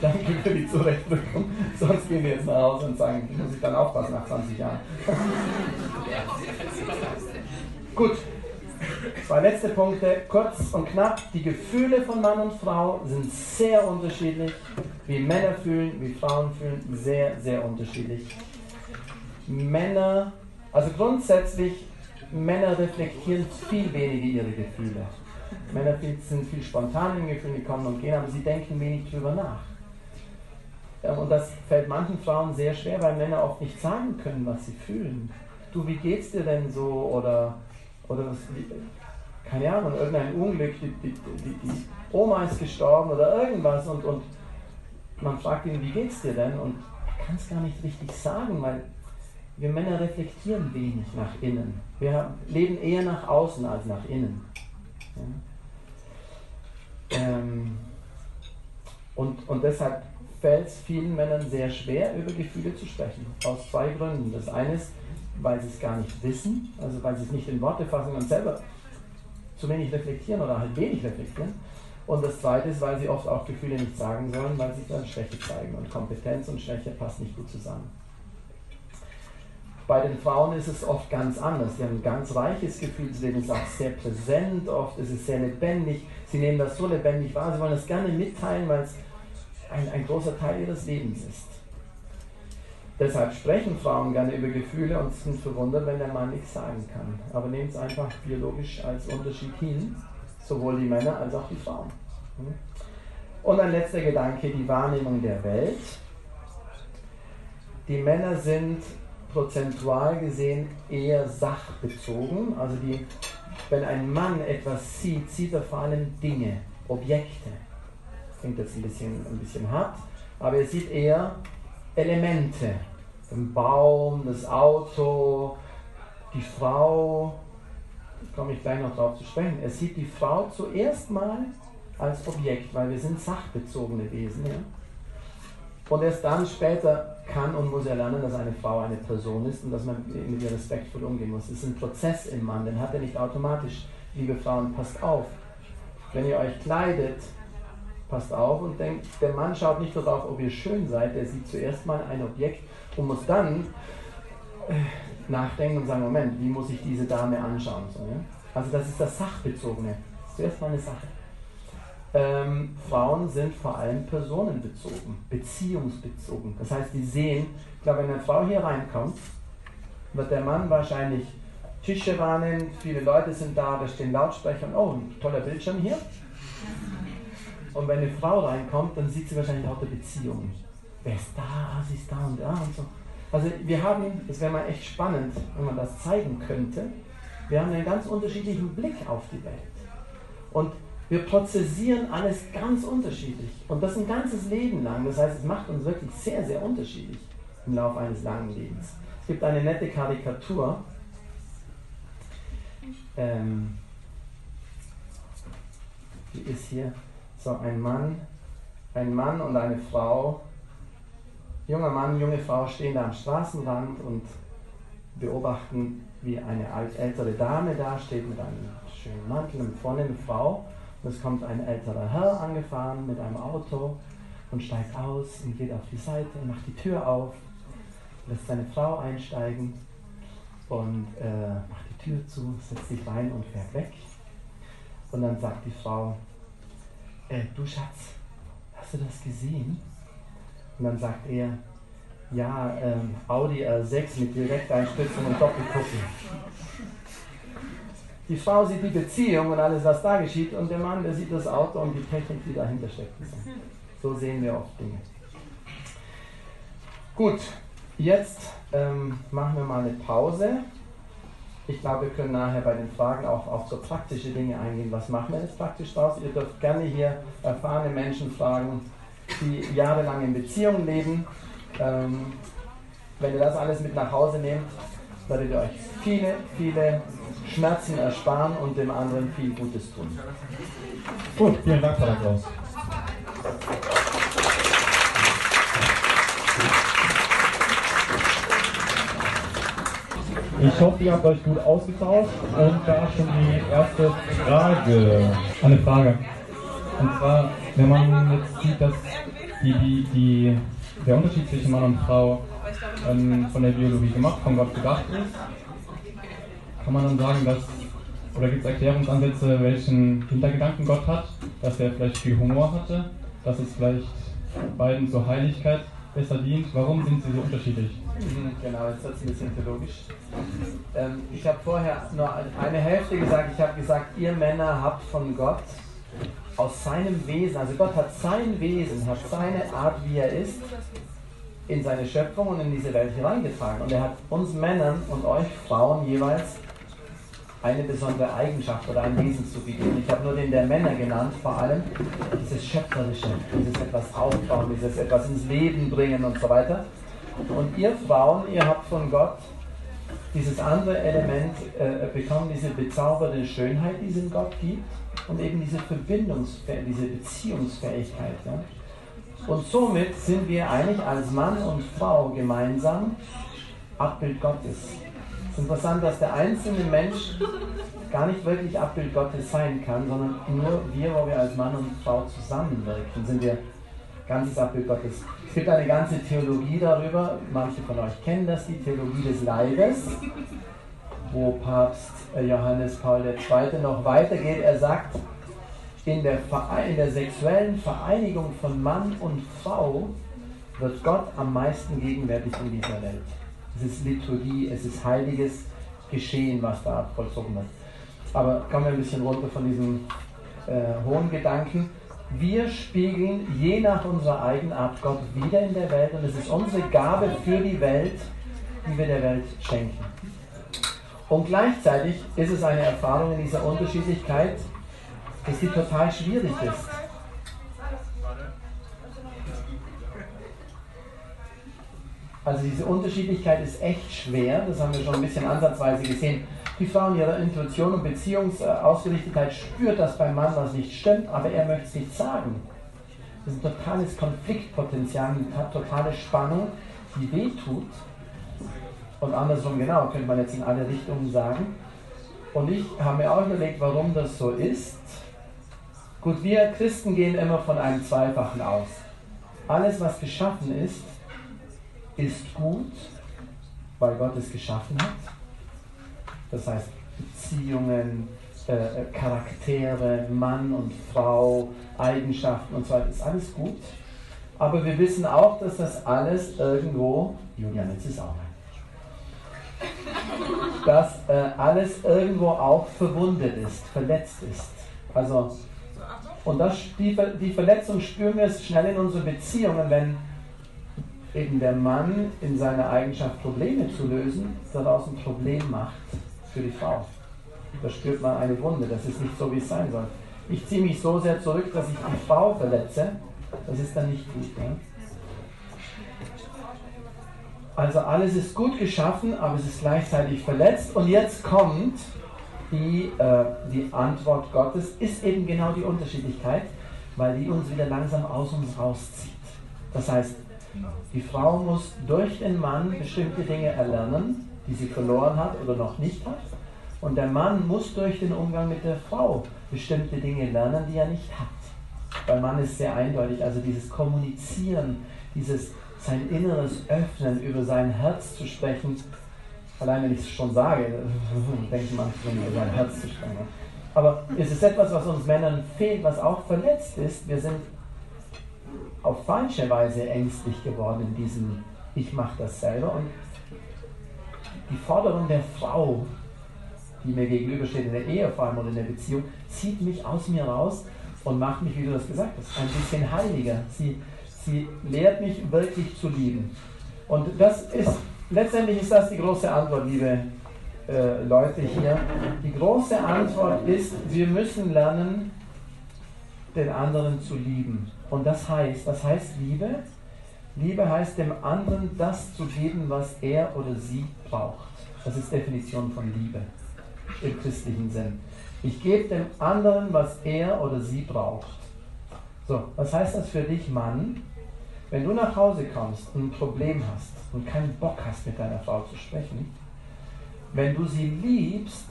Danke für die Zurechtdrückung. Sonst gehen wir jetzt nach Hause und sagen, muss ich dann aufpassen nach 20 Jahren. <laughs> Gut. Zwei letzte Punkte, kurz und knapp. Die Gefühle von Mann und Frau sind sehr unterschiedlich. Wie Männer fühlen, wie Frauen fühlen, sehr, sehr unterschiedlich. Männer also grundsätzlich, Männer reflektieren viel weniger ihre Gefühle. Männer sind viel spontan in Gefühlen, die kommen und gehen, aber sie denken wenig drüber nach. Und das fällt manchen Frauen sehr schwer, weil Männer oft nicht sagen können, was sie fühlen. Du, wie geht's dir denn so? Oder, oder was, keine Ahnung, irgendein Unglück, die, die, die, die Oma ist gestorben oder irgendwas und, und man fragt ihn, wie geht's dir denn? Und er kann es gar nicht richtig sagen, weil wir Männer reflektieren wenig nach innen. Wir leben eher nach außen als nach innen. Ja. Ähm, und, und deshalb fällt es vielen Männern sehr schwer, über Gefühle zu sprechen. Aus zwei Gründen. Das eine ist, weil sie es gar nicht wissen, also weil sie es nicht in Worte fassen und selber zu wenig reflektieren oder halt wenig reflektieren. Und das zweite ist, weil sie oft auch Gefühle nicht sagen sollen, weil sie dann Schwäche zeigen. Und Kompetenz und Schwäche passen nicht gut zusammen. Bei den Frauen ist es oft ganz anders. Sie haben ein ganz reiches Gefühlsleben, es ist auch sehr präsent, oft ist es sehr lebendig. Sie nehmen das so lebendig wahr, sie wollen das gerne mitteilen, weil es ein, ein großer Teil ihres Lebens ist. Deshalb sprechen Frauen gerne über Gefühle und sind verwundert, wenn der Mann nichts sagen kann. Aber nehmt es einfach biologisch als Unterschied hin, sowohl die Männer als auch die Frauen. Und ein letzter Gedanke, die Wahrnehmung der Welt. Die Männer sind prozentual gesehen eher sachbezogen. Also die, wenn ein Mann etwas sieht, sieht er vor allem Dinge, Objekte. Klingt jetzt ein bisschen, ein bisschen hart, aber er sieht eher Elemente. Den Baum, das Auto, die Frau, da komme ich gleich noch drauf zu sprechen. Er sieht die Frau zuerst mal als Objekt, weil wir sind sachbezogene Wesen. Ja? Und erst dann später kann und muss er lernen, dass eine Frau eine Person ist und dass man mit ihr respektvoll umgehen muss. Es ist ein Prozess im Mann, den hat er nicht automatisch. Liebe Frauen, passt auf. Wenn ihr euch kleidet, passt auf und denkt, der Mann schaut nicht darauf, ob ihr schön seid, der sieht zuerst mal ein Objekt und muss dann äh, nachdenken und sagen, Moment, wie muss ich diese Dame anschauen? So, ja? Also das ist das Sachbezogene. Zuerst mal eine Sache. Ähm, Frauen sind vor allem personenbezogen, beziehungsbezogen. Das heißt, die sehen, ich glaube, wenn eine Frau hier reinkommt, wird der Mann wahrscheinlich Tische wahrnehmen, viele Leute sind da, da stehen Lautsprecher und oh, ein toller Bildschirm hier. Und wenn eine Frau reinkommt, dann sieht sie wahrscheinlich auch die Beziehung. Wer ist da? Ah, sie ist da und da und so. Also wir haben, es wäre mal echt spannend, wenn man das zeigen könnte, wir haben einen ganz unterschiedlichen Blick auf die Welt. Und wir prozessieren alles ganz unterschiedlich. Und das ein ganzes Leben lang. Das heißt, es macht uns wirklich sehr, sehr unterschiedlich im Laufe eines langen Lebens. Es gibt eine nette Karikatur. Ähm, die ist hier so ein Mann, ein Mann und eine Frau. Junger Mann, junge Frau stehen da am Straßenrand und beobachten, wie eine ältere Dame da steht mit einem schönen Mantel und vorne eine Frau es kommt ein älterer Herr angefahren mit einem Auto und steigt aus und geht auf die Seite, macht die Tür auf, lässt seine Frau einsteigen und äh, macht die Tür zu, setzt sich rein und fährt weg. Und dann sagt die Frau, äh, du Schatz, hast du das gesehen? Und dann sagt er, ja, ähm, Audi R6 mit Direkteinspritzung und Doppelkuppel. Die Frau sieht die Beziehung und alles, was da geschieht, und der Mann, der sieht das Auto und die Technik, die dahinter steckt. So sehen wir oft Dinge. Gut, jetzt ähm, machen wir mal eine Pause. Ich glaube, wir können nachher bei den Fragen auch auf so praktische Dinge eingehen. Was machen wir jetzt praktisch draus? Ihr dürft gerne hier erfahrene Menschen fragen, die jahrelang in Beziehungen leben. Ähm, wenn ihr das alles mit nach Hause nehmt, werdet ihr euch viele, viele Schmerzen ersparen und dem anderen viel Gutes tun. Gut, vielen Dank, Herr Klaus. Ich hoffe, ihr habt euch gut ausgetauscht und da schon die erste Frage. Eine Frage. Und zwar, wenn man jetzt sieht, dass die, die, die, der Unterschied zwischen Mann und Frau ähm, von der Biologie gemacht, von Gott gedacht ist, kann man dann sagen, dass, oder gibt es Erklärungsansätze, welchen Hintergedanken Gott hat, dass er vielleicht viel Humor hatte, dass es vielleicht beiden zur Heiligkeit besser dient. Warum sind sie so unterschiedlich? Mhm, Genau, jetzt wird es ein bisschen theologisch. Ähm, ich habe vorher nur eine Hälfte gesagt. Ich habe gesagt, ihr Männer habt von Gott aus seinem Wesen, also Gott hat sein Wesen, hat seine Art, wie er ist, in seine Schöpfung und in diese Welt hineingetragen. Und er hat uns Männern und euch Frauen jeweils eine besondere Eigenschaft oder ein Wesen zu bieten. Ich habe nur den der Männer genannt, vor allem dieses Schöpferische, dieses etwas aufbauen, dieses etwas ins Leben bringen und so weiter. Und ihr Frauen, ihr habt von Gott dieses andere Element äh, bekommen, diese bezaubernde Schönheit, die es in Gott gibt und eben diese Verbindungsfähigkeit, diese Beziehungsfähigkeit. Ja? Und somit sind wir eigentlich als Mann und Frau gemeinsam Abbild Gottes. Es ist interessant, dass der einzelne Mensch gar nicht wirklich Abbild Gottes sein kann, sondern nur wir, wo wir als Mann und Frau zusammenwirken, sind wir ganzes Abbild Gottes. Es gibt eine ganze Theologie darüber, manche von euch kennen das, die Theologie des Leibes, wo Papst Johannes Paul II. noch weitergeht. Er sagt, in der, in der sexuellen Vereinigung von Mann und Frau wird Gott am meisten gegenwärtig in dieser Welt. Es ist Liturgie, es ist heiliges Geschehen, was da vollzogen wird. Aber kommen wir ein bisschen runter von diesem äh, hohen Gedanken. Wir spiegeln je nach unserer Eigenart Gott wieder in der Welt und es ist unsere Gabe für die Welt, die wir der Welt schenken. Und gleichzeitig ist es eine Erfahrung in dieser Unterschiedlichkeit, dass die total schwierig ist. Also diese Unterschiedlichkeit ist echt schwer, das haben wir schon ein bisschen ansatzweise gesehen. Die Frau in ihrer Intuition und Beziehungsausgerichtetheit spürt, dass beim Mann was nicht stimmt, aber er möchte es nicht sagen. Das ist ein totales Konfliktpotenzial, eine totale Spannung, die wehtut. Und andersrum genau, könnte man jetzt in alle Richtungen sagen. Und ich habe mir auch überlegt, warum das so ist. Gut, wir Christen gehen immer von einem Zweifachen aus. Alles, was geschaffen ist, ist gut, weil Gott es geschaffen hat. Das heißt, Beziehungen, äh, Charaktere, Mann und Frau, Eigenschaften und so weiter, ist alles gut. Aber wir wissen auch, dass das alles irgendwo, Julian, jetzt ist auch rein, dass äh, alles irgendwo auch verwundet ist, verletzt ist. Also, und das, die, die Verletzung spüren wir schnell in unseren Beziehungen, wenn eben der Mann in seiner Eigenschaft Probleme zu lösen, daraus ein Problem macht für die Frau. Da spürt man eine Wunde, das ist nicht so, wie es sein soll. Ich ziehe mich so sehr zurück, dass ich die Frau verletze, das ist dann nicht gut. Ne? Also alles ist gut geschaffen, aber es ist gleichzeitig verletzt. Und jetzt kommt die, äh, die Antwort Gottes, ist eben genau die Unterschiedlichkeit, weil die uns wieder langsam aus uns rauszieht. Das heißt, die Frau muss durch den Mann bestimmte Dinge erlernen, die sie verloren hat oder noch nicht hat. Und der Mann muss durch den Umgang mit der Frau bestimmte Dinge lernen, die er nicht hat. Beim Mann ist sehr eindeutig, also dieses Kommunizieren, dieses sein inneres Öffnen, über sein Herz zu sprechen. Allein wenn ich es schon sage, <laughs> denkt man schon über sein Herz zu sprechen. Aber es ist etwas, was uns Männern fehlt, was auch verletzt ist. Wir sind auf falsche Weise ängstlich geworden in diesem Ich mache das selber. Und die Forderung der Frau, die mir gegenübersteht in der Ehe vor allem oder in der Beziehung, zieht mich aus mir raus und macht mich, wie du das gesagt hast, ein bisschen heiliger. Sie, sie lehrt mich wirklich zu lieben. Und das ist, letztendlich ist das die große Antwort, liebe äh, Leute hier. Die große Antwort ist, wir müssen lernen, den anderen zu lieben. Und das heißt, was heißt Liebe? Liebe heißt dem anderen das zu geben, was er oder sie braucht. Das ist Definition von Liebe im christlichen Sinn. Ich gebe dem anderen, was er oder sie braucht. So, was heißt das für dich, Mann? Wenn du nach Hause kommst und ein Problem hast und keinen Bock hast, mit deiner Frau zu sprechen, Wenn du sie liebst,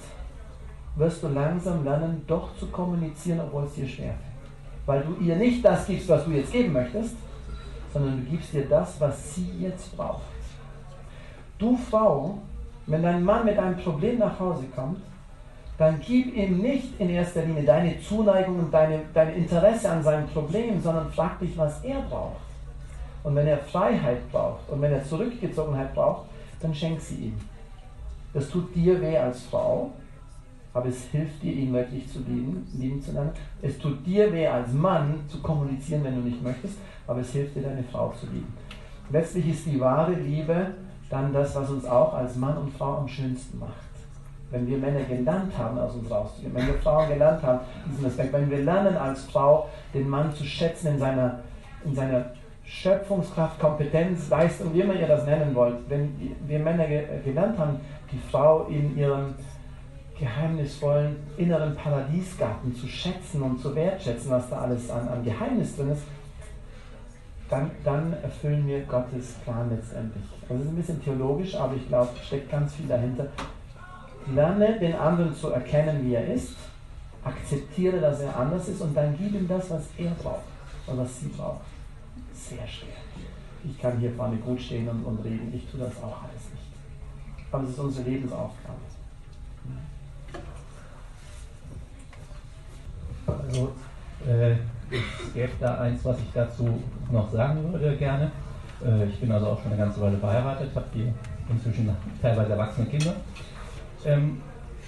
wirst du langsam lernen, doch zu kommunizieren, obwohl es dir schwerfällt. Weil du ihr nicht das gibst, was du jetzt geben möchtest, sondern du gibst ihr das, was sie jetzt braucht. Du Frau, wenn dein Mann mit einem Problem nach Hause kommt, dann gib ihm nicht in erster Linie deine Zuneigung und deine, dein Interesse an seinem Problem, sondern frag dich, was er braucht. Und wenn er Freiheit braucht und wenn er Zurückgezogenheit braucht, dann schenk sie ihm. Das tut dir weh als Frau, aber es hilft dir, ihn wirklich zu lieben, lieben zu lernen. Es tut dir weh als Mann zu kommunizieren, wenn du nicht möchtest, aber es hilft dir, deine Frau zu lieben. Letztlich ist die wahre Liebe dann das, was uns auch als Mann und Frau am schönsten macht. Wenn wir Männer gelernt haben, aus uns rauszugehen, wenn wir Frauen gelernt haben, diesen Aspekt, wenn wir lernen als Frau, den Mann zu schätzen in seiner, in seiner Schöpfungskraft, Kompetenz, Leistung, wie immer ihr das nennen wollt, wenn wir Männer gelernt haben, die Frau in ihrem geheimnisvollen inneren Paradiesgarten zu schätzen und zu wertschätzen, was da alles an, an Geheimnis drin ist, dann, dann erfüllen wir Gottes Plan letztendlich. Also es ist ein bisschen theologisch, aber ich glaube, steckt ganz viel dahinter. Lerne den anderen zu erkennen, wie er ist, akzeptiere, dass er anders ist und dann gib ihm das, was er braucht und was sie braucht. Sehr schwer. Ich kann hier vorne gut stehen und, und reden, ich tue das auch alles nicht. Aber es ist unsere Lebensaufgabe. Also, äh, es gäbe da eins, was ich dazu noch sagen würde gerne. Äh, ich bin also auch schon eine ganze Weile verheiratet, habe hier inzwischen teilweise erwachsene Kinder. Ähm,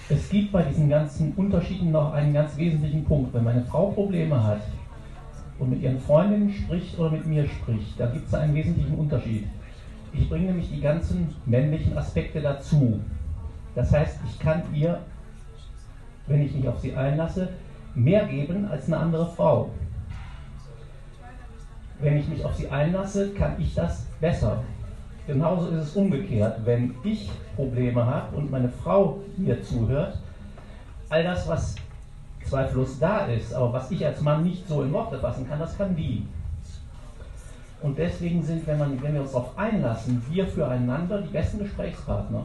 es gibt bei diesen ganzen Unterschieden noch einen ganz wesentlichen Punkt. Wenn meine Frau Probleme hat und mit ihren Freundinnen spricht oder mit mir spricht, da gibt es einen wesentlichen Unterschied. Ich bringe nämlich die ganzen männlichen Aspekte dazu. Das heißt, ich kann ihr, wenn ich mich auf sie einlasse, mehr geben als eine andere Frau. Wenn ich mich auf sie einlasse, kann ich das besser. Genauso ist es umgekehrt. Wenn ich Probleme habe und meine Frau mir zuhört, all das, was zweifellos da ist, aber was ich als Mann nicht so in Worte fassen kann, das kann die. Und deswegen sind, wenn, man, wenn wir uns darauf einlassen, wir füreinander die besten Gesprächspartner.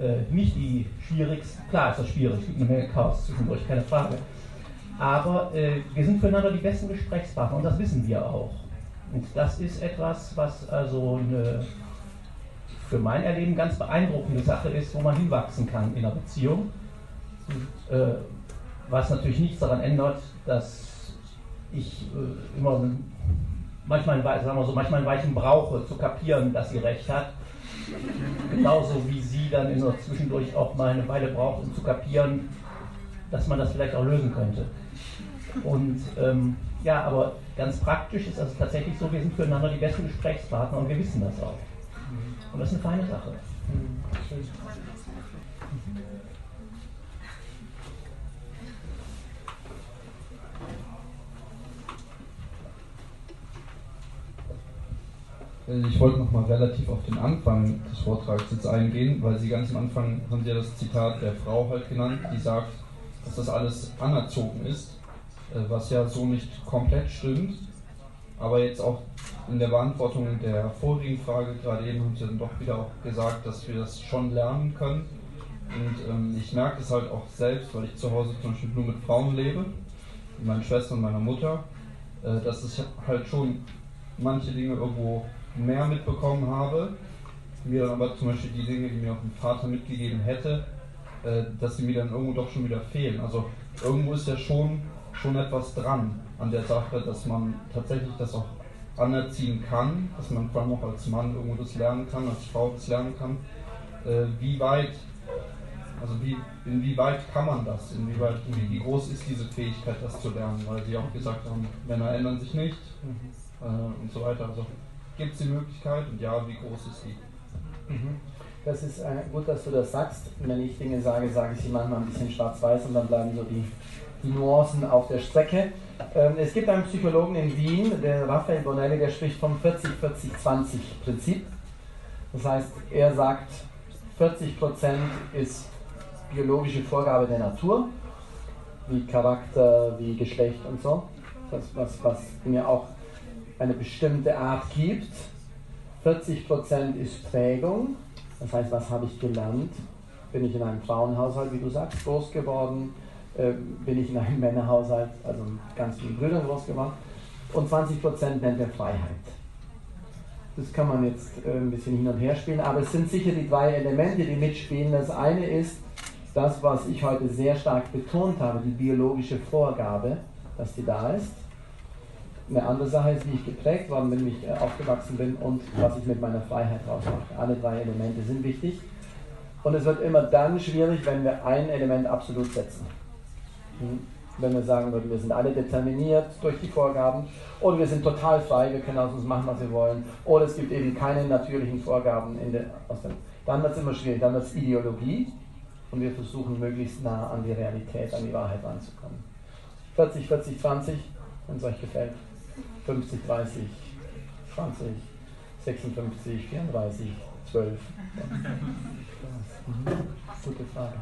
Äh, nicht die schwierigsten, klar ist das schwierig, es gibt eine Menge Chaos zwischendurch, keine Frage. Aber äh, wir sind füreinander die besten Gesprächspartner und das wissen wir auch. Und das ist etwas, was also eine für mein Erleben ganz beeindruckende Sache ist, wo man hinwachsen kann in einer Beziehung. Äh, was natürlich nichts daran ändert, dass ich äh, immer manchmal, sagen wir so, manchmal ein Weichen brauche, zu kapieren, dass sie recht hat. Genauso wie sie dann immer zwischendurch auch mal eine Weile braucht, um zu kapieren, dass man das vielleicht auch lösen könnte. Und ähm, ja, aber ganz praktisch ist also tatsächlich so, wir sind füreinander die besten Gesprächspartner und wir wissen das auch. Und das ist eine feine Sache. Also ich wollte nochmal relativ auf den Anfang des Vortrags jetzt eingehen, weil Sie ganz am Anfang haben Sie ja das Zitat der Frau halt genannt, die sagt, dass das alles anerzogen ist, was ja so nicht komplett stimmt. Aber jetzt auch in der Beantwortung der vorigen Frage, gerade eben haben Sie dann doch wieder auch gesagt, dass wir das schon lernen können. Und ähm, ich merke es halt auch selbst, weil ich zu Hause zum Beispiel nur mit Frauen lebe, mit meiner Schwester und meiner Mutter, äh, dass ich halt schon manche Dinge irgendwo mehr mitbekommen habe, mir dann aber zum Beispiel die Dinge, die mir auch ein Vater mitgegeben hätte, äh, dass sie mir dann irgendwo doch schon wieder fehlen. Also irgendwo ist ja schon, schon etwas dran an der Sache, dass man tatsächlich das auch anerziehen kann, dass man vor allem auch als Mann irgendwo das lernen kann, als Frau das lernen kann. Äh, wie weit, also wie, inwieweit kann man das? Inwieweit, wie groß ist diese Fähigkeit, das zu lernen? Weil Sie auch gesagt haben, Männer ändern sich nicht mhm. äh, und so weiter. Also gibt es die Möglichkeit und ja, wie groß ist die? Mhm. Das ist äh, gut, dass du das sagst. Wenn ich Dinge sage, sage ich sie manchmal ein bisschen schwarz-weiß und dann bleiben so die, die Nuancen auf der Strecke. Ähm, es gibt einen Psychologen in Wien, der Raphael Bonelli, der spricht vom 40-40-20-Prinzip. Das heißt, er sagt, 40% ist biologische Vorgabe der Natur, wie Charakter, wie Geschlecht und so. Das, was, was mir auch eine bestimmte Art gibt. 40% ist Prägung, das heißt, was habe ich gelernt? bin ich in einem Frauenhaushalt, wie du sagst, groß geworden, bin ich in einem Männerhaushalt, also mit ganz vielen Brüdern groß geworden. Und 20% nennt er Freiheit. Das kann man jetzt äh, ein bisschen hin und her spielen, aber es sind sicher die drei Elemente, die mitspielen. Das eine ist das, was ich heute sehr stark betont habe, die biologische Vorgabe, dass die da ist. Eine andere Sache ist, wie ich geprägt worden bin, wie ich äh, aufgewachsen bin und was ich mit meiner Freiheit rausmache. Alle drei Elemente sind wichtig. Und es wird immer dann schwierig, wenn wir ein Element absolut setzen. Hm? Wenn wir sagen würden, wir sind alle determiniert durch die Vorgaben oder wir sind total frei, wir können aus uns machen, was wir wollen oder es gibt eben keine natürlichen Vorgaben in der, aus dem, dann wird es immer schwierig, dann wird es Ideologie und wir versuchen möglichst nah an die Realität, an die Wahrheit ranzukommen. 40, 40, 20, wenn es euch gefällt. 50, 30, 20, 56, 34, 12. Gute Frage.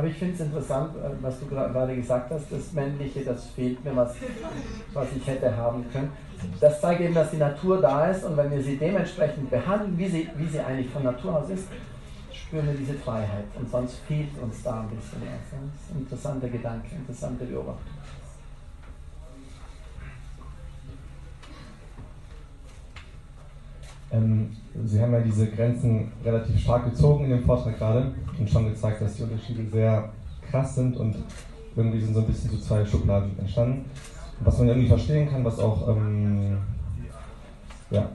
Aber ich finde es interessant, äh, was du gerade gesagt hast, das Männliche, das fehlt mir, was, was ich hätte haben können. Das zeigt eben, dass die Natur da ist und wenn wir sie dementsprechend behandeln, wie sie, wie sie eigentlich von Natur aus ist, spüren wir diese Freiheit. Und sonst fehlt uns da ein bisschen was. Das ist ein interessanter Gedanke, interessante Beobachtung. Ähm, Sie haben ja diese Grenzen relativ stark gezogen in dem Vortrag gerade und schon gezeigt, dass die Unterschiede sehr krass sind und irgendwie sind so ein bisschen zu zwei Schubladen entstanden. Was man irgendwie verstehen kann, was auch ähm, ja,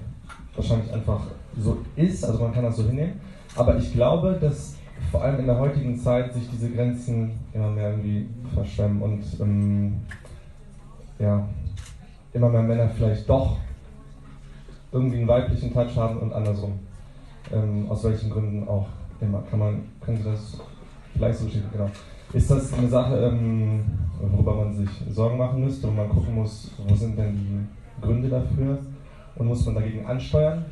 wahrscheinlich einfach so ist, also man kann das so hinnehmen. Aber ich glaube, dass vor allem in der heutigen Zeit sich diese Grenzen immer mehr irgendwie verschwemmen und ähm, ja, immer mehr Männer vielleicht doch irgendwie einen weiblichen Touch haben und andersrum. Ähm, aus welchen Gründen auch immer. Kann man, können Sie das vielleicht so schicken, genau. Ist das eine Sache, ähm, worüber man sich Sorgen machen müsste und man gucken muss, wo sind denn die Gründe dafür und muss man dagegen ansteuern,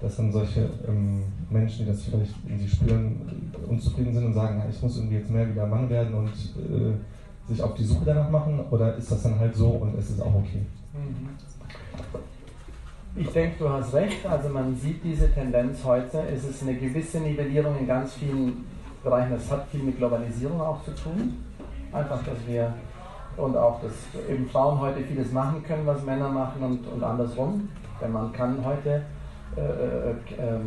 dass dann solche ähm, Menschen, die das vielleicht in sich spüren, unzufrieden sind und sagen, ich muss irgendwie jetzt mehr wieder Mann werden und äh, sich auf die Suche danach machen oder ist das dann halt so und es ist auch okay? Mhm. Ich denke, du hast recht. Also man sieht diese Tendenz heute. Es ist eine gewisse Nivellierung in ganz vielen Bereichen. Das hat viel mit Globalisierung auch zu tun. Einfach, dass wir und auch, dass eben Frauen heute vieles machen können, was Männer machen und, und andersrum. Denn man kann heute, äh, äh, äh,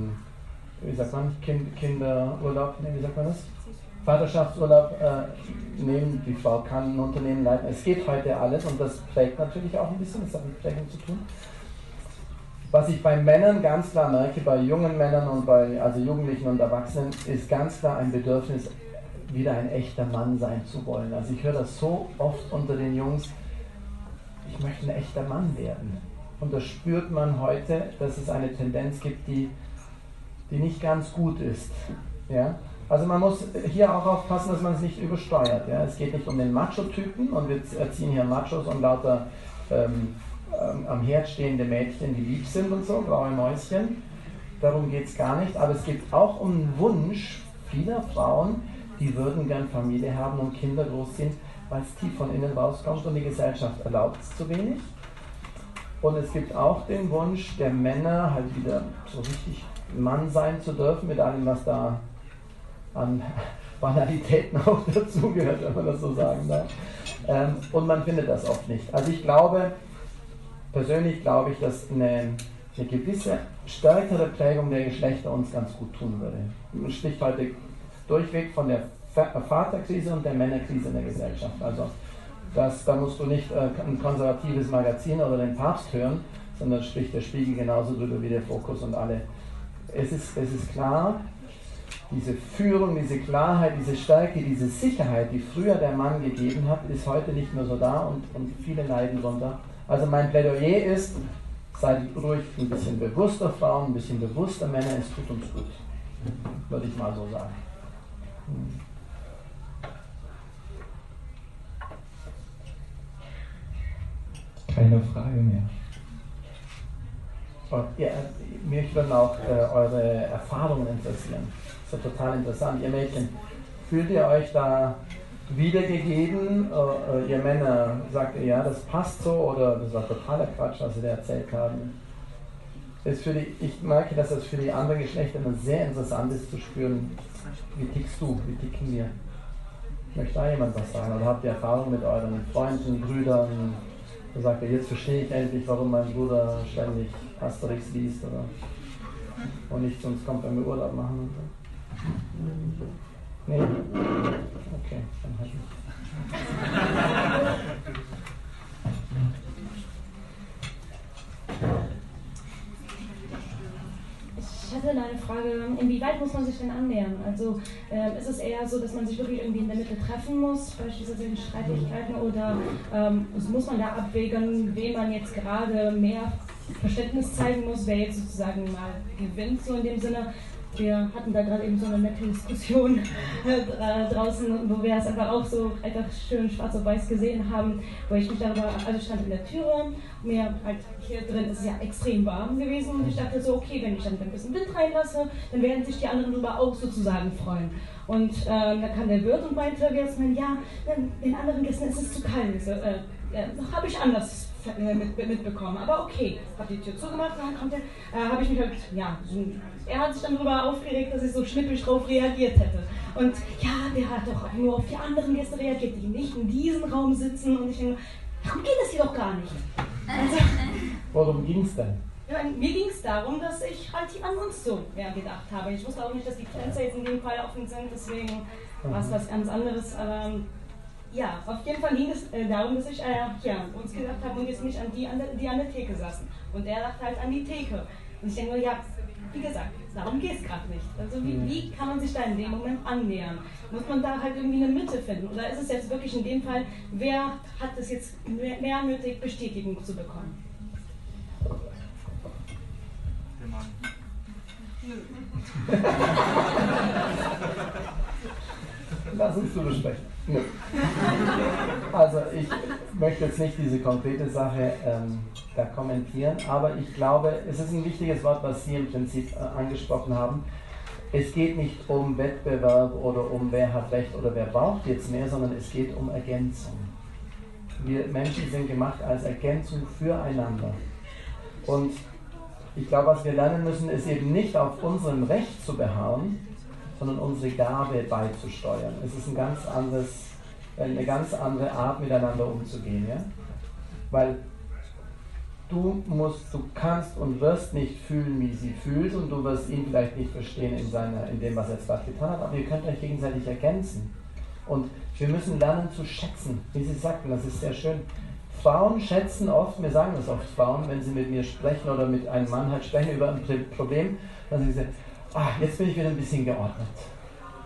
wie sagt man, kind, Kinderurlaub, nee, wie sagt man das? Vaterschaftsurlaub äh, nehmen, die Frau kann ein Unternehmen leiten. Es geht heute alles und das prägt natürlich auch ein bisschen, das hat mit Prägung zu tun. Was ich bei Männern ganz klar merke, bei jungen Männern und bei also Jugendlichen und Erwachsenen, ist ganz klar ein Bedürfnis, wieder ein echter Mann sein zu wollen. Also ich höre das so oft unter den Jungs, ich möchte ein echter Mann werden. Und da spürt man heute, dass es eine Tendenz gibt, die, die nicht ganz gut ist. Ja? Also man muss hier auch aufpassen, dass man es nicht übersteuert. Ja? Es geht nicht um den Macho-Typen und wir erziehen hier Machos und lauter ähm, am Herd stehende Mädchen, die lieb sind und so, graue Mäuschen. Darum geht es gar nicht. Aber es geht auch um den Wunsch vieler Frauen, die würden gern Familie haben und Kinder großziehen, weil es tief von innen rauskommt und die Gesellschaft erlaubt es zu wenig. Und es gibt auch den Wunsch der Männer, halt wieder so richtig Mann sein zu dürfen, mit allem, was da an <laughs> Banalitäten auch <laughs> dazugehört, wenn man das so sagen darf. Ähm, und man findet das oft nicht. Also ich glaube, persönlich glaube ich, dass eine, eine gewisse stärkere Prägung der Geschlechter uns ganz gut tun würde. Man spricht heute durchweg von der Vaterkrise und der Männerkrise in der Gesellschaft. Also das, da musst du nicht äh, ein konservatives Magazin oder den Papst hören, sondern spricht der Spiegel genauso drüber wie der Fokus und alle. Es ist, es ist klar, diese Führung, diese Klarheit, diese Stärke, diese Sicherheit, die früher der Mann gegeben hat, ist heute nicht mehr so da und, und viele leiden darunter. Also mein Plädoyer ist, seid ruhig ein bisschen bewusster Frauen, ein bisschen bewusster Männer, es tut uns gut. Würde ich mal so sagen. Hm. Keine Frage mehr. Und, ja, mich würden auch äh, eure Erfahrungen interessieren. Das ist ja total interessant. Ihr Mädchen, fühlt ihr euch da wiedergegeben. Äh, äh, ihr Männer sagt, ja, das passt so oder das war totaler Quatsch, was sie da erzählt haben. ist für die, ich merke, dass das für die anderen Geschlechter immer sehr interessant ist zu spüren, wie tickst du, wie ticken wir. Möchte da jemand was sagen? Oder habt ihr Erfahrung mit euren Freunden, Brüdern? Da sagt ihr, jetzt verstehe ich endlich, warum mein Bruder ständig Asterix liest oder und nicht sonst kommt, wenn wir Urlaub machen und so. Nee? Okay, dann halt nicht. Ich hatte eine Frage, inwieweit muss man sich denn annähern? Also äh, ist es eher so, dass man sich wirklich irgendwie in der Mitte treffen muss, beispielsweise in Streitigkeiten, oder ähm, muss man da abwägen, wem man jetzt gerade mehr Verständnis zeigen muss, wer jetzt sozusagen mal gewinnt, so in dem Sinne. Wir hatten da gerade eben so eine nette Diskussion äh, draußen, wo wir es einfach auch so einfach schön schwarz auf weiß gesehen haben, wo ich mich darüber, also stand in der Türe, mir halt hier drin ist es ja extrem warm gewesen und ich dachte so, okay, wenn ich dann ein bisschen Wind reinlasse, dann werden sich die anderen darüber auch sozusagen freuen. Und äh, da kam der Wirt und meinte, wir ja, den anderen Gästen ist es zu kalt. So, äh, habe ich anders äh, mit, mitbekommen. Aber okay, habe die Tür zugemacht und dann kommt er, äh, habe ich mich halt, ja, so, er hat sich dann darüber aufgeregt, dass ich so schnippisch drauf reagiert hätte. Und ja, der hat doch nur auf die anderen Gäste reagiert, die nicht in diesem Raum sitzen. Und ich denke, darum geht es hier doch gar nicht. Also, Worum ging es denn? Ja, mir ging es darum, dass ich halt an uns so mehr gedacht habe. Ich wusste auch nicht, dass die Grenzen jetzt in dem Fall offen sind, deswegen war es was ganz anderes. Aber ja, auf jeden Fall ging es äh, darum, dass ich äh, ja, uns gedacht habe und jetzt nicht an die, an der, die an der Theke saßen. Und er dachte halt an die Theke. Und ich denke nur, ja, wie gesagt, darum geht es gerade nicht. Also wie, Mhm. wie kann man sich da in dem Moment annähern? Muss man da halt irgendwie eine Mitte finden? Oder ist es jetzt wirklich in dem Fall, wer hat es jetzt mehr, mehr nötig, Bestätigung zu bekommen? Der Mann. Lass uns drüber sprechen. Nö. Also ich möchte jetzt nicht diese konkrete Sache ähm, da kommentieren, aber ich glaube, es ist ein wichtiges Wort, was Sie im Prinzip äh, angesprochen haben. Es geht nicht um Wettbewerb oder um wer hat recht oder wer braucht jetzt mehr, sondern es geht um Ergänzung. Wir Menschen sind gemacht als Ergänzung füreinander. Und ich glaube, was wir lernen müssen, ist eben nicht auf unserem Recht zu beharren, sondern unsere Gabe beizusteuern. Es ist ein ganz anderes, eine ganz andere Art, miteinander umzugehen. Ja? Weil du musst, du kannst und wirst nicht fühlen, wie sie fühlt und du wirst ihn vielleicht nicht verstehen in, seiner, in dem, was er gerade getan hat, aber ihr könnt euch gegenseitig ergänzen. Und wir müssen lernen zu schätzen, wie sie sagten, das ist sehr schön. Frauen schätzen oft, mir sagen das oft Frauen, wenn sie mit mir sprechen oder mit einem Mann halt sprechen über ein Problem, dann sagen sie, ah, jetzt bin ich wieder ein bisschen geordnet.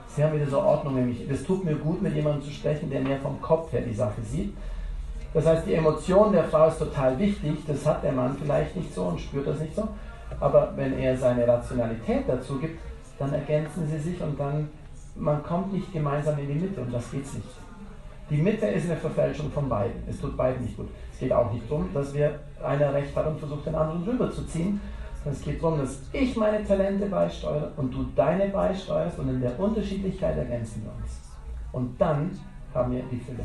Sie haben wieder so Ordnung in mich. Das tut mir gut, mit jemandem zu sprechen, der mehr vom Kopf her die Sache sieht. Das heißt, die Emotion der Frau ist total wichtig. Das hat der Mann vielleicht nicht so und spürt das nicht so. Aber wenn er seine Rationalität dazu gibt, dann ergänzen sie sich und dann, man kommt nicht gemeinsam in die Mitte und das geht's nicht. Die Mitte ist eine Verfälschung von beiden. Es tut beiden nicht gut. Es geht auch nicht darum, dass wir einer recht hat und versucht, den anderen rüberzuziehen. Es geht darum, dass ich meine Talente beisteuere und du deine beisteuerst und in der Unterschiedlichkeit ergänzen wir uns. Und dann haben wir die Fülle.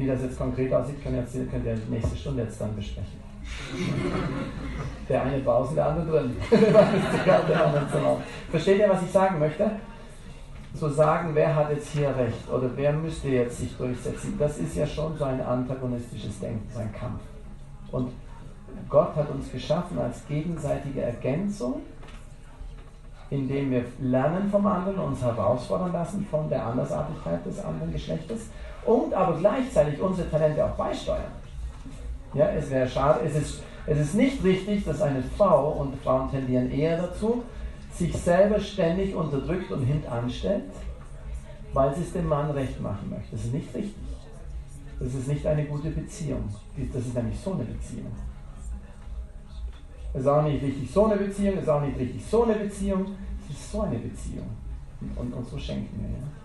Wie das jetzt konkret aussieht, könnt ihr, jetzt, könnt ihr nächste Stunde jetzt dann besprechen. <laughs> Der eine draußen, der andere drin. <laughs> Versteht ihr, was ich sagen möchte? Zu sagen, wer hat jetzt hier recht oder wer müsste jetzt sich durchsetzen, das ist ja schon so ein antagonistisches Denken, so ein Kampf. Und Gott hat uns geschaffen als gegenseitige Ergänzung, indem wir lernen vom anderen, uns herausfordern lassen von der Andersartigkeit des anderen Geschlechtes und aber gleichzeitig unsere Talente auch beisteuern. Ja, es wäre schade, es ist, es ist nicht richtig, dass eine Frau, und Frauen tendieren eher dazu, sich selber ständig unterdrückt und hintanstellt, weil sie es dem Mann recht machen möchte. Das ist nicht richtig. Das ist nicht eine gute Beziehung. Das ist nämlich so eine Beziehung. Es ist auch nicht richtig so eine Beziehung, es ist auch nicht richtig so eine Beziehung, es ist so eine Beziehung. Und, und so schenken wir. Ja?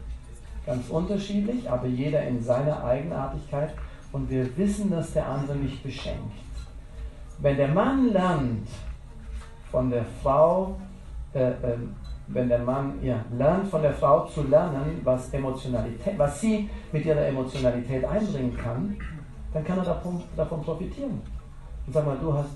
Ganz unterschiedlich, aber jeder in seiner Eigenartigkeit und wir wissen, dass der andere mich beschenkt. Wenn der Mann lernt von der Frau, äh, äh, wenn der Mann ja, lernt von der Frau zu lernen, was Emotionalität, was sie mit ihrer Emotionalität einbringen kann, dann kann er davon, davon profitieren. Und sag mal, du hast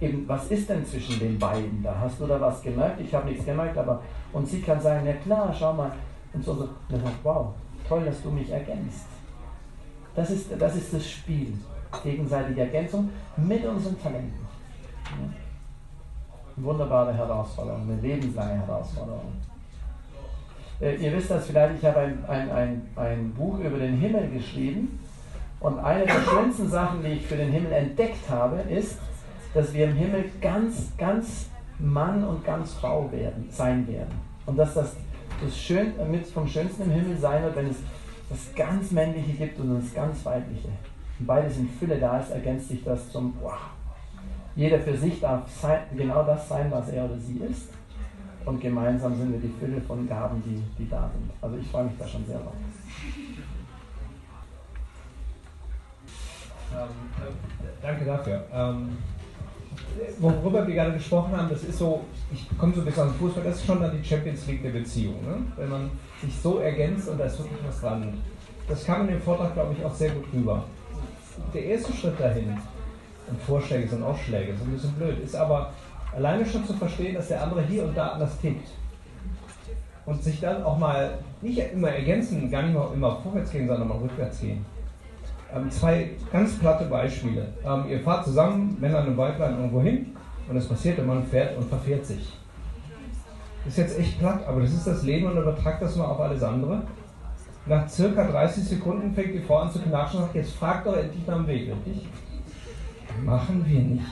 eben, was ist denn zwischen den beiden da? Hast du da was gemerkt? Ich habe nichts gemerkt, aber und sie kann sagen, ja klar, schau mal. Und so, so. Und dann sagt, wow, toll, dass du mich ergänzt. Das ist, das ist das Spiel. Gegenseitige Ergänzung mit unseren Talenten. Ja. Wunderbare Herausforderung, eine lebenslange Herausforderung. Äh, ihr wisst das vielleicht, ich habe ein, ein, ein, ein Buch über den Himmel geschrieben. Und eine der schönsten Sachen, die ich für den Himmel entdeckt habe, ist, dass wir im Himmel ganz, ganz Mann und ganz Frau werden, sein werden. Und dass das, das Schön, mit vom Schönsten im Himmel sein wird, wenn es das ganz Männliche gibt und das ganz Weibliche. Und beides in Fülle da ist, ergänzt sich das zum wow. Jeder für sich darf sein, genau das sein, was er oder sie ist. Und gemeinsam sind wir die Fülle von Gaben, die, die da sind. Also ich freue mich da schon sehr drauf. Ähm, äh, danke dafür. Ähm, worüber wir gerade gesprochen haben, das ist so, ich komme so ein bisschen aus dem Fußball, das ist schon dann die Champions League der Beziehung. Ne? Wenn man sich so ergänzt und da ist wirklich was dran. Das kam in dem Vortrag, glaube ich, auch sehr gut rüber. Der erste Schritt dahin, und Vorschläge sind auch Schläge, so ein bisschen blöd, ist aber alleine schon zu verstehen, dass der andere hier und da anders tickt. Und sich dann auch mal nicht immer ergänzen, gar nicht immer vorwärts gehen, sondern mal rückwärts gehen. Ähm, zwei ganz platte Beispiele. Ähm, ihr fahrt zusammen, Männer und Weiblein, irgendwo hin und es passiert, der Mann fährt und verfährt sich. Ist jetzt echt platt, aber das ist das Leben und übertragt das mal auf alles andere. Nach circa 30 Sekunden fängt die Frau an zu knatschen und sagt, jetzt fragt doch endlich nach dem Weg, richtig? Machen wir nicht.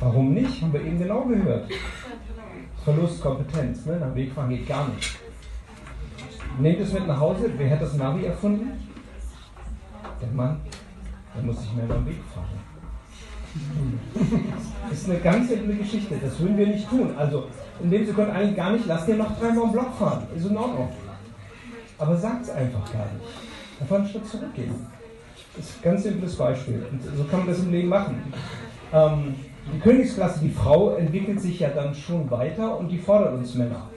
Warum nicht? Haben wir eben genau gehört. Verlust Kompetenz, ne? nach Weg fahren geht gar nicht. Nehmt es mit nach Hause. Wer hat das Navi erfunden? Der Mann. Der muss sich mehr beim Weg fahren. Das ist eine ganz simple Geschichte. Das würden wir nicht tun. Also, in dem Sie können eigentlich gar nicht, lasst ihr noch dreimal im Block fahren. Ist in Ordnung. Aber sagt es einfach gar nicht. Einfach einen Schritt zurückgehen. Das ist ein ganz simples Beispiel. Und so kann man das im Leben machen. Ähm, die Königsklasse, die Frau, entwickelt sich ja dann schon weiter und die fordert uns Männer.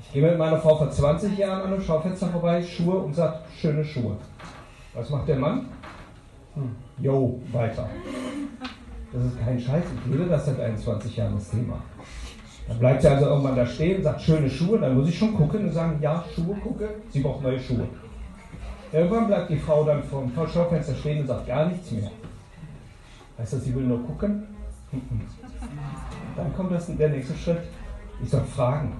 Ich gehe mit meiner Frau vor 20 Jahren an einem Schaufenster vorbei, Schuhe und sage, schöne Schuhe. Was macht der Mann? Hm. Jo, weiter. Das ist kein Scheiß, ich lebe das seit 21 Jahren das Thema. Dann bleibt sie also irgendwann da stehen und sagt, schöne Schuhe, dann muss ich schon gucken und sagen, ja, Schuhe gucke, sie braucht neue Schuhe. Irgendwann bleibt die Frau dann vor dem Schaufenster stehen und sagt gar nichts mehr. Heißt das, sie will nur gucken? Dann kommt das, der nächste Schritt. Ich soll fragen.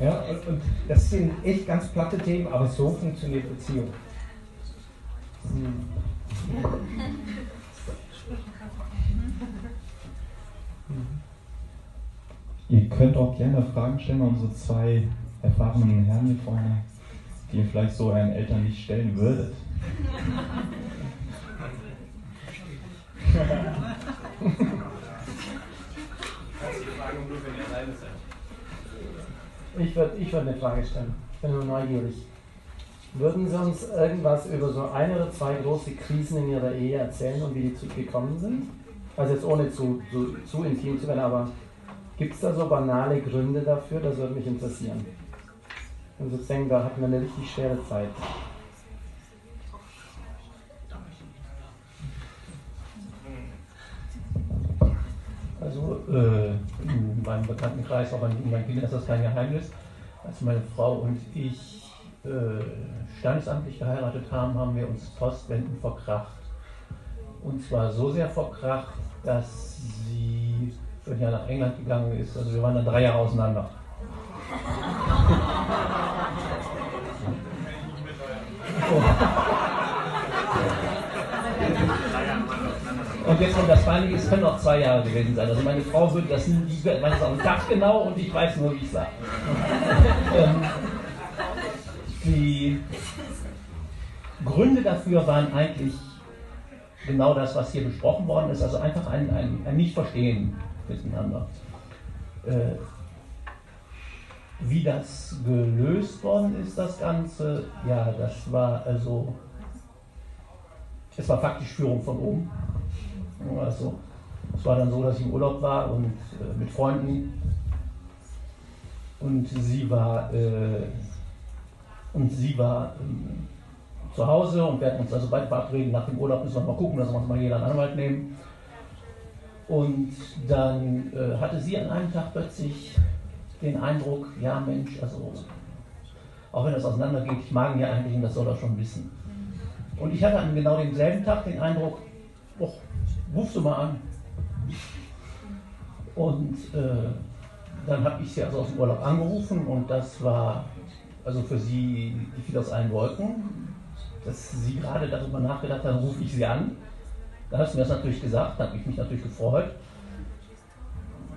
Ja, und, und das sind echt ganz platte Themen, aber so funktioniert Beziehung. Ihr könnt auch gerne Fragen stellen an unsere zwei erfahrenen Herren hier vorne, die ihr vielleicht so euren Eltern nicht stellen würdet. Ich würde ich würd eine Frage stellen. Ich bin nur neugierig. Würden Sie uns irgendwas über so eine oder zwei große Krisen in Ihrer Ehe erzählen und wie die gekommen sind? Also jetzt ohne zu, zu, zu intim zu werden, aber gibt es da so banale Gründe dafür? Das würde mich interessieren. Und sozusagen, da hatten wir eine richtig schwere Zeit. Also äh, in meinem Bekanntenkreis, auch in meinen Kindern ist das kein Geheimnis. Als meine Frau und ich standesamtlich geheiratet haben, haben wir uns postwendend verkracht. Und zwar so sehr verkracht, dass sie ein Jahr nach England gegangen ist. Also wir waren dann drei Jahre auseinander. Und jetzt kommt das Feinde, es können auch zwei Jahre gewesen sein. Also meine Frau würde das nie, weiß es am Tag genau und ich weiß nur, wie ich sage. Die Gründe dafür waren eigentlich genau das, was hier besprochen worden ist. Also einfach ein, ein, ein Nicht-Verstehen miteinander. Äh, wie das gelöst worden ist, das Ganze, ja, das war also, es war faktisch Führung von oben. Also, es war dann so, dass ich im Urlaub war und äh, mit Freunden und sie war, äh, und sie war ähm, zu Hause und wir hatten uns also beide verabreden, nach dem Urlaub müssen wir mal gucken, dass wir uns mal jeder einen Anwalt nehmen. Und dann äh, hatte sie an einem Tag plötzlich den Eindruck, ja Mensch, also auch wenn das auseinandergeht, ich mag ihn ja eigentlich und das soll er schon wissen. Und ich hatte an genau demselben Tag den Eindruck, oh, rufst du mal an. Und äh, dann habe ich sie also aus dem Urlaub angerufen und das war also für sie, die fiel aus allen Wolken, dass sie gerade darüber nachgedacht hat, rufe ich sie an. Dann hat sie mir das natürlich gesagt, da habe ich mich natürlich gefreut.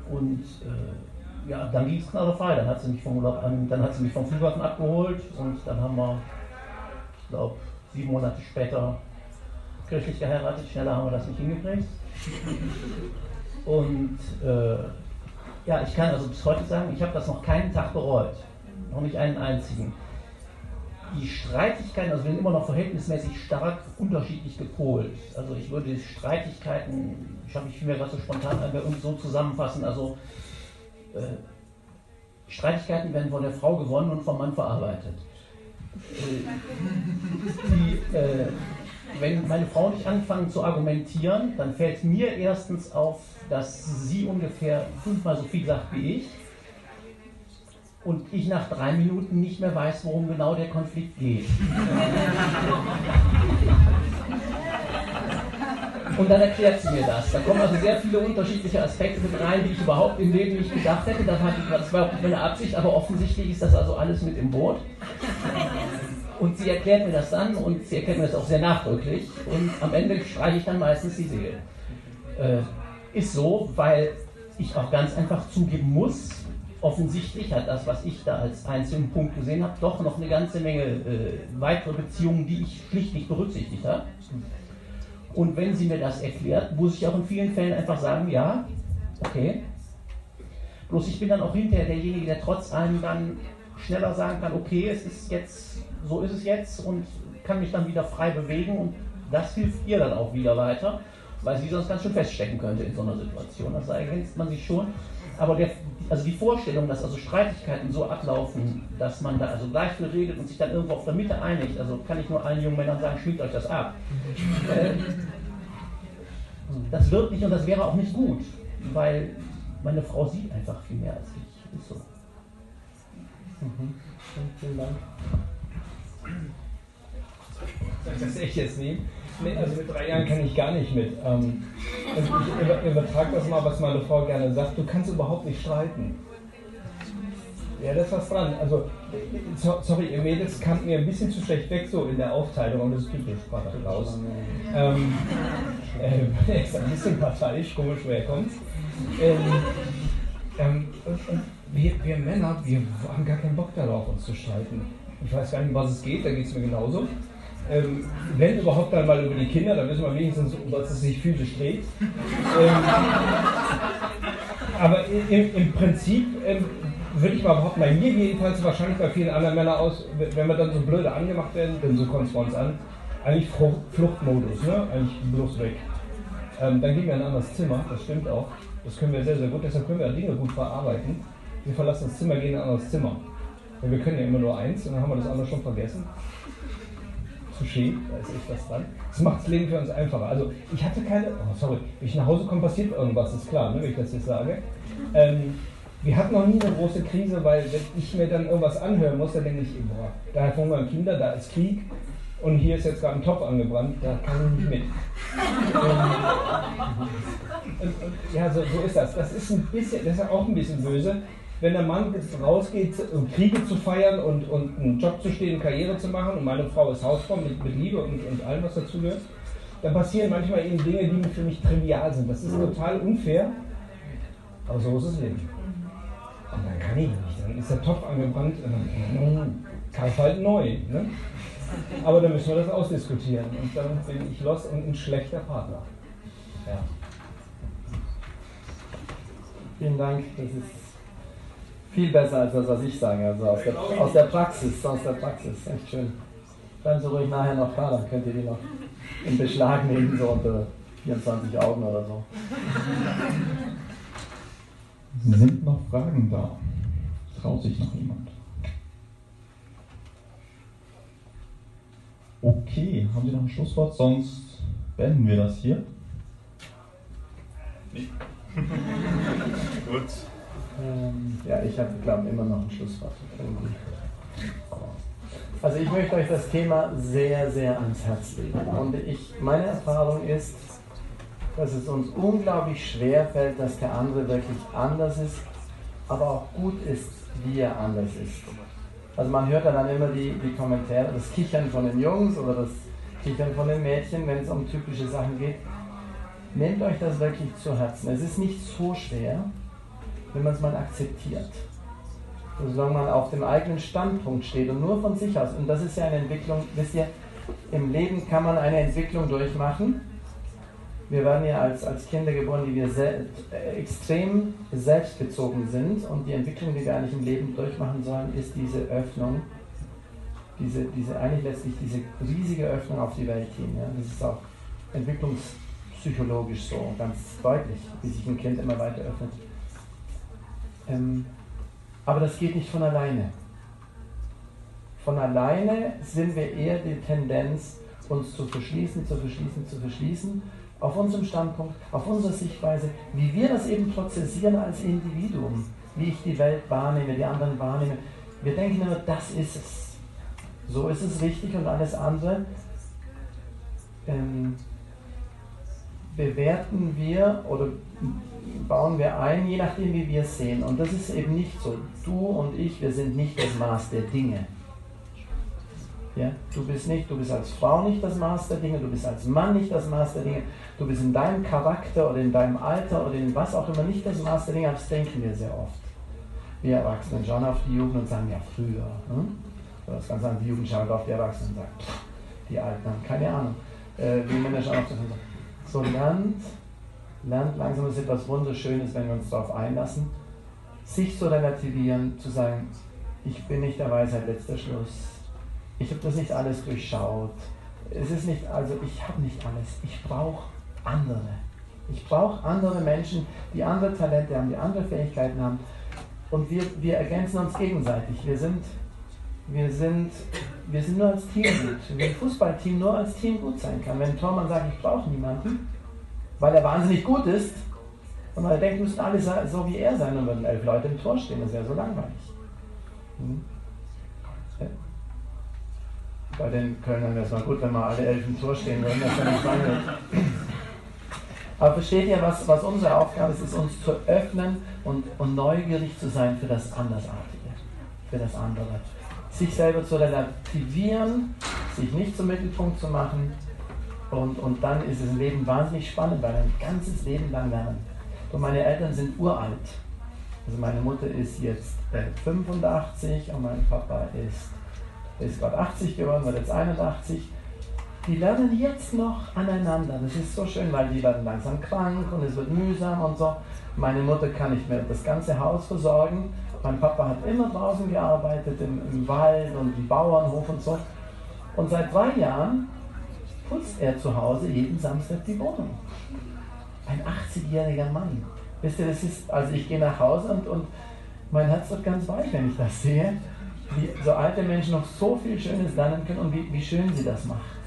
Und äh, ja, dann ging es knallerfrei. Dann hat sie mich vom Urlaub an, dann hat sie mich vom Flughafen abgeholt und dann haben wir, ich glaube, sieben Monate später kirchlich geheiratet. Schneller haben wir das nicht hingekriegt. Und äh, ja, ich kann also bis heute sagen, ich habe das noch keinen Tag bereut. Noch nicht einen einzigen. Die Streitigkeiten, also sind immer noch verhältnismäßig stark unterschiedlich gepolt. Also ich würde Streitigkeiten, ich habe mich vielmehr gerade so spontan uns so zusammenfassen, also äh, Streitigkeiten werden von der Frau gewonnen und vom Mann verarbeitet. Äh, die, äh, wenn meine Frau nicht anfangen zu argumentieren, dann fällt mir erstens auf, dass sie ungefähr fünfmal so viel sagt wie ich und ich nach drei Minuten nicht mehr weiß, worum genau der Konflikt geht. Und dann erklärt sie mir das. Da kommen also sehr viele unterschiedliche Aspekte mit rein, die ich überhaupt im Leben nicht gedacht hätte. Das, war auch nicht meine Absicht, aber offensichtlich ist das also alles mit im Boot. Und sie erklärt mir das dann und sie erklärt mir das auch sehr nachdrücklich. Und am Ende streiche ich dann meistens die Seele. Äh, ist so, weil ich auch ganz einfach zugeben muss, offensichtlich hat das, was ich da als einzelnen Punkt gesehen habe, doch noch eine ganze Menge äh, weitere Beziehungen, die ich schlicht nicht berücksichtigt habe. Und wenn sie mir das erklärt, muss ich auch in vielen Fällen einfach sagen, ja, okay. Bloß ich bin dann auch hinterher derjenige, der trotz allem dann schneller sagen kann, okay, es ist jetzt, so ist es jetzt und kann mich dann wieder frei bewegen und das hilft ihr dann auch wieder weiter, weil sie sonst ganz schön feststecken könnte in so einer Situation. Also ergänzt man sich schon. Aber der, also die Vorstellung, dass also Streitigkeiten so ablaufen, dass man da also gleich viel redet und sich dann irgendwo auf der Mitte einigt, also kann ich nur allen jungen Männern sagen, schmiegt euch das ab. Äh, das wird nicht und das wäre auch nicht gut, weil meine Frau sieht einfach viel mehr als ich. Ist so. Mhm. Vielen Dank. Soll ich das echt jetzt nehmen? Nee, also mit drei Jahren kann ich gar nicht mit. Ähm, also ich über, übertrage das mal, was meine Frau gerne sagt. Du kannst überhaupt nicht streiten. Ja, das was dran. Also, sorry, ihr Mädels kamt mir ein bisschen zu schlecht weg, so in der Aufteilung, und das ist typisch raus. Ähm, äh, <laughs> ist ein bisschen parteiisch, komisch, wer kommt. Ähm, ähm, wir, wir, Männer, wir haben gar keinen Bock darauf, uns zu streiten. Ich weiß gar nicht, um was es geht, da geht es mir genauso. Ähm, wenn überhaupt dann mal über die Kinder, dann wissen wir wenigstens, um was es sich physisch dreht. Ähm, aber im, im Prinzip ähm, würde ich mal behaupten, bei mir jedenfalls, wahrscheinlich bei vielen anderen Männern aus, wenn wir dann so blöde angemacht werden, denn so kommt es bei uns an, eigentlich Fluchtmodus, ne? eigentlich bloß weg. Ähm, dann gehen wir in ein anderes Zimmer, das stimmt auch. Das können wir sehr, sehr gut, deshalb können wir Dinge gut verarbeiten. Wir verlassen das Zimmer, gehen in ein anderes Zimmer. Wir können ja immer nur eins und dann haben wir das andere schon vergessen. Touché, da ist echt was dran. Das macht das Leben für uns einfacher. Also ich hatte keine, oh sorry, wenn ich nach Hause komme, passiert irgendwas, ist klar, ne, wenn ich das jetzt sage. Ähm, wir hatten noch nie eine große Krise, weil wenn ich mir dann irgendwas anhören muss, dann denke ich, boah, da hungern Kinder, da ist Krieg und hier ist jetzt gerade ein Topf angebrannt, da kann ich nicht mit. <laughs> und, und, ja, so, so ist das. Das ist ein bisschen, das ist auch ein bisschen böse wenn der Mann rausgeht, um Kriege zu feiern und, und einen Job zu stehen, Karriere zu machen, und meine Frau ist Hausfrau mit, mit Liebe und, und allem, was dazugehört, dann passieren manchmal eben Dinge, die für mich trivial sind. Das ist total unfair, aber so ist es Leben. Und dann kann ich nicht. Dann ist der Topf angebrannt und dann kaufe halt neu. Ne? Aber dann müssen wir das ausdiskutieren. Und dann bin ich los und ein schlechter Partner. Ja. Vielen Dank. Das ist viel besser als das, was ich sage. Also aus der, aus der Praxis, aus der Praxis. Echt schön. Bleiben Sie ruhig nachher noch da, dann könnt ihr die noch in Beschlag nehmen, so unter 24 Augen oder so. Sind noch Fragen da? Traut sich noch jemand? Okay, haben Sie noch ein Schlusswort? Sonst beenden wir das hier. Nicht. Gut. Ähm, ja, ich habe, glaube immer noch ein Schlusswort. Also ich möchte euch das Thema sehr, sehr ans Herz legen. Und ich, meine Erfahrung ist, dass es uns unglaublich schwer fällt, dass der andere wirklich anders ist, aber auch gut ist, wie er anders ist. Also man hört dann immer die, die Kommentare, das Kichern von den Jungs oder das Kichern von den Mädchen, wenn es um typische Sachen geht. Nehmt euch das wirklich zu Herzen. Es ist nicht so schwer, wenn man es mal akzeptiert. Also solange man auf dem eigenen Standpunkt steht und nur von sich aus. Und das ist ja eine Entwicklung, wisst ihr, im Leben kann man eine Entwicklung durchmachen. Wir werden ja als, als Kinder geboren, die wir sel äh, extrem selbstbezogen sind. Und die Entwicklung, die wir eigentlich im Leben durchmachen sollen, ist diese Öffnung, diese, diese eigentlich letztlich diese riesige Öffnung auf die Welt hin. Ja? Das ist auch entwicklungspsychologisch so ganz deutlich, wie sich ein Kind immer weiter öffnet. Ähm, aber das geht nicht von alleine. Von alleine sind wir eher die Tendenz, uns zu verschließen, zu verschließen, zu verschließen, auf unserem Standpunkt, auf unserer Sichtweise, wie wir das eben prozessieren als Individuum, wie ich die Welt wahrnehme, die anderen wahrnehme. Wir denken immer, das ist es. So ist es richtig und alles andere ähm, bewerten wir oder bauen wir ein, je nachdem, wie wir es sehen. Und das ist eben nicht so. Du und ich, wir sind nicht das Maß der Dinge. Ja? Du bist nicht, du bist als Frau nicht das Maß der Dinge, du bist als Mann nicht das Maß der Dinge, du bist in deinem Charakter oder in deinem Alter oder in was auch immer nicht das Maß der Dinge, aber das denken wir sehr oft. Wir Erwachsenen schauen auf die Jugend und sagen, ja, früher. Hm? Das kann sagen, die Jugend schaut auf die Erwachsenen und sagt, die Alten haben keine Ahnung. Äh, wie Männer schauen auf die und sagen, so lernt lernt langsam, ist etwas Wunderschönes, wenn wir uns darauf einlassen, sich zu relativieren, zu sagen, ich bin nicht der Weisheit letzter Schluss, ich habe das nicht alles durchschaut, es ist nicht, also ich habe nicht alles, ich brauche andere. Ich brauche andere Menschen, die andere Talente haben, die andere Fähigkeiten haben. Und wir, wir ergänzen uns gegenseitig. Wir sind, wir, sind, wir sind nur als Team gut. Wie ein Fußballteam nur als Team gut sein kann. Wenn Tormann sagt, ich brauche niemanden, weil er wahnsinnig gut ist. Und man denkt, müssen alle so wie er sein und würden elf Leute im Tor stehen. Das wäre so langweilig. Hm? Bei den Kölnern wäre es mal gut, wenn wir alle elf im Tor stehen würden, das wäre nicht langweilig. Aber versteht ihr, was, was unsere Aufgabe ist, ist uns zu öffnen und, und neugierig zu sein für das Andersartige, für das andere. Sich selber zu relativieren, sich nicht zum Mittelpunkt zu machen, und, und dann ist im Leben wahnsinnig spannend, weil ein ganzes Leben lang lernen. Und meine Eltern sind uralt. Also meine Mutter ist jetzt äh, 85 und mein Papa ist, ist gerade 80 geworden, wird jetzt 81. Die lernen jetzt noch aneinander. Das ist so schön, weil die werden langsam krank und es wird mühsam und so. Meine Mutter kann nicht mehr das ganze Haus versorgen. Mein Papa hat immer draußen gearbeitet, im, im Wald und im Bauernhof und so. Und seit drei Jahren putzt er zu Hause jeden Samstag die Wohnung. Ein 80-jähriger Mann. Wisst ihr, das ist, also ich gehe nach Hause und, und mein Herz wird ganz weich, wenn ich das sehe, wie so alte Menschen noch so viel Schönes lernen können und wie, wie schön sie das macht.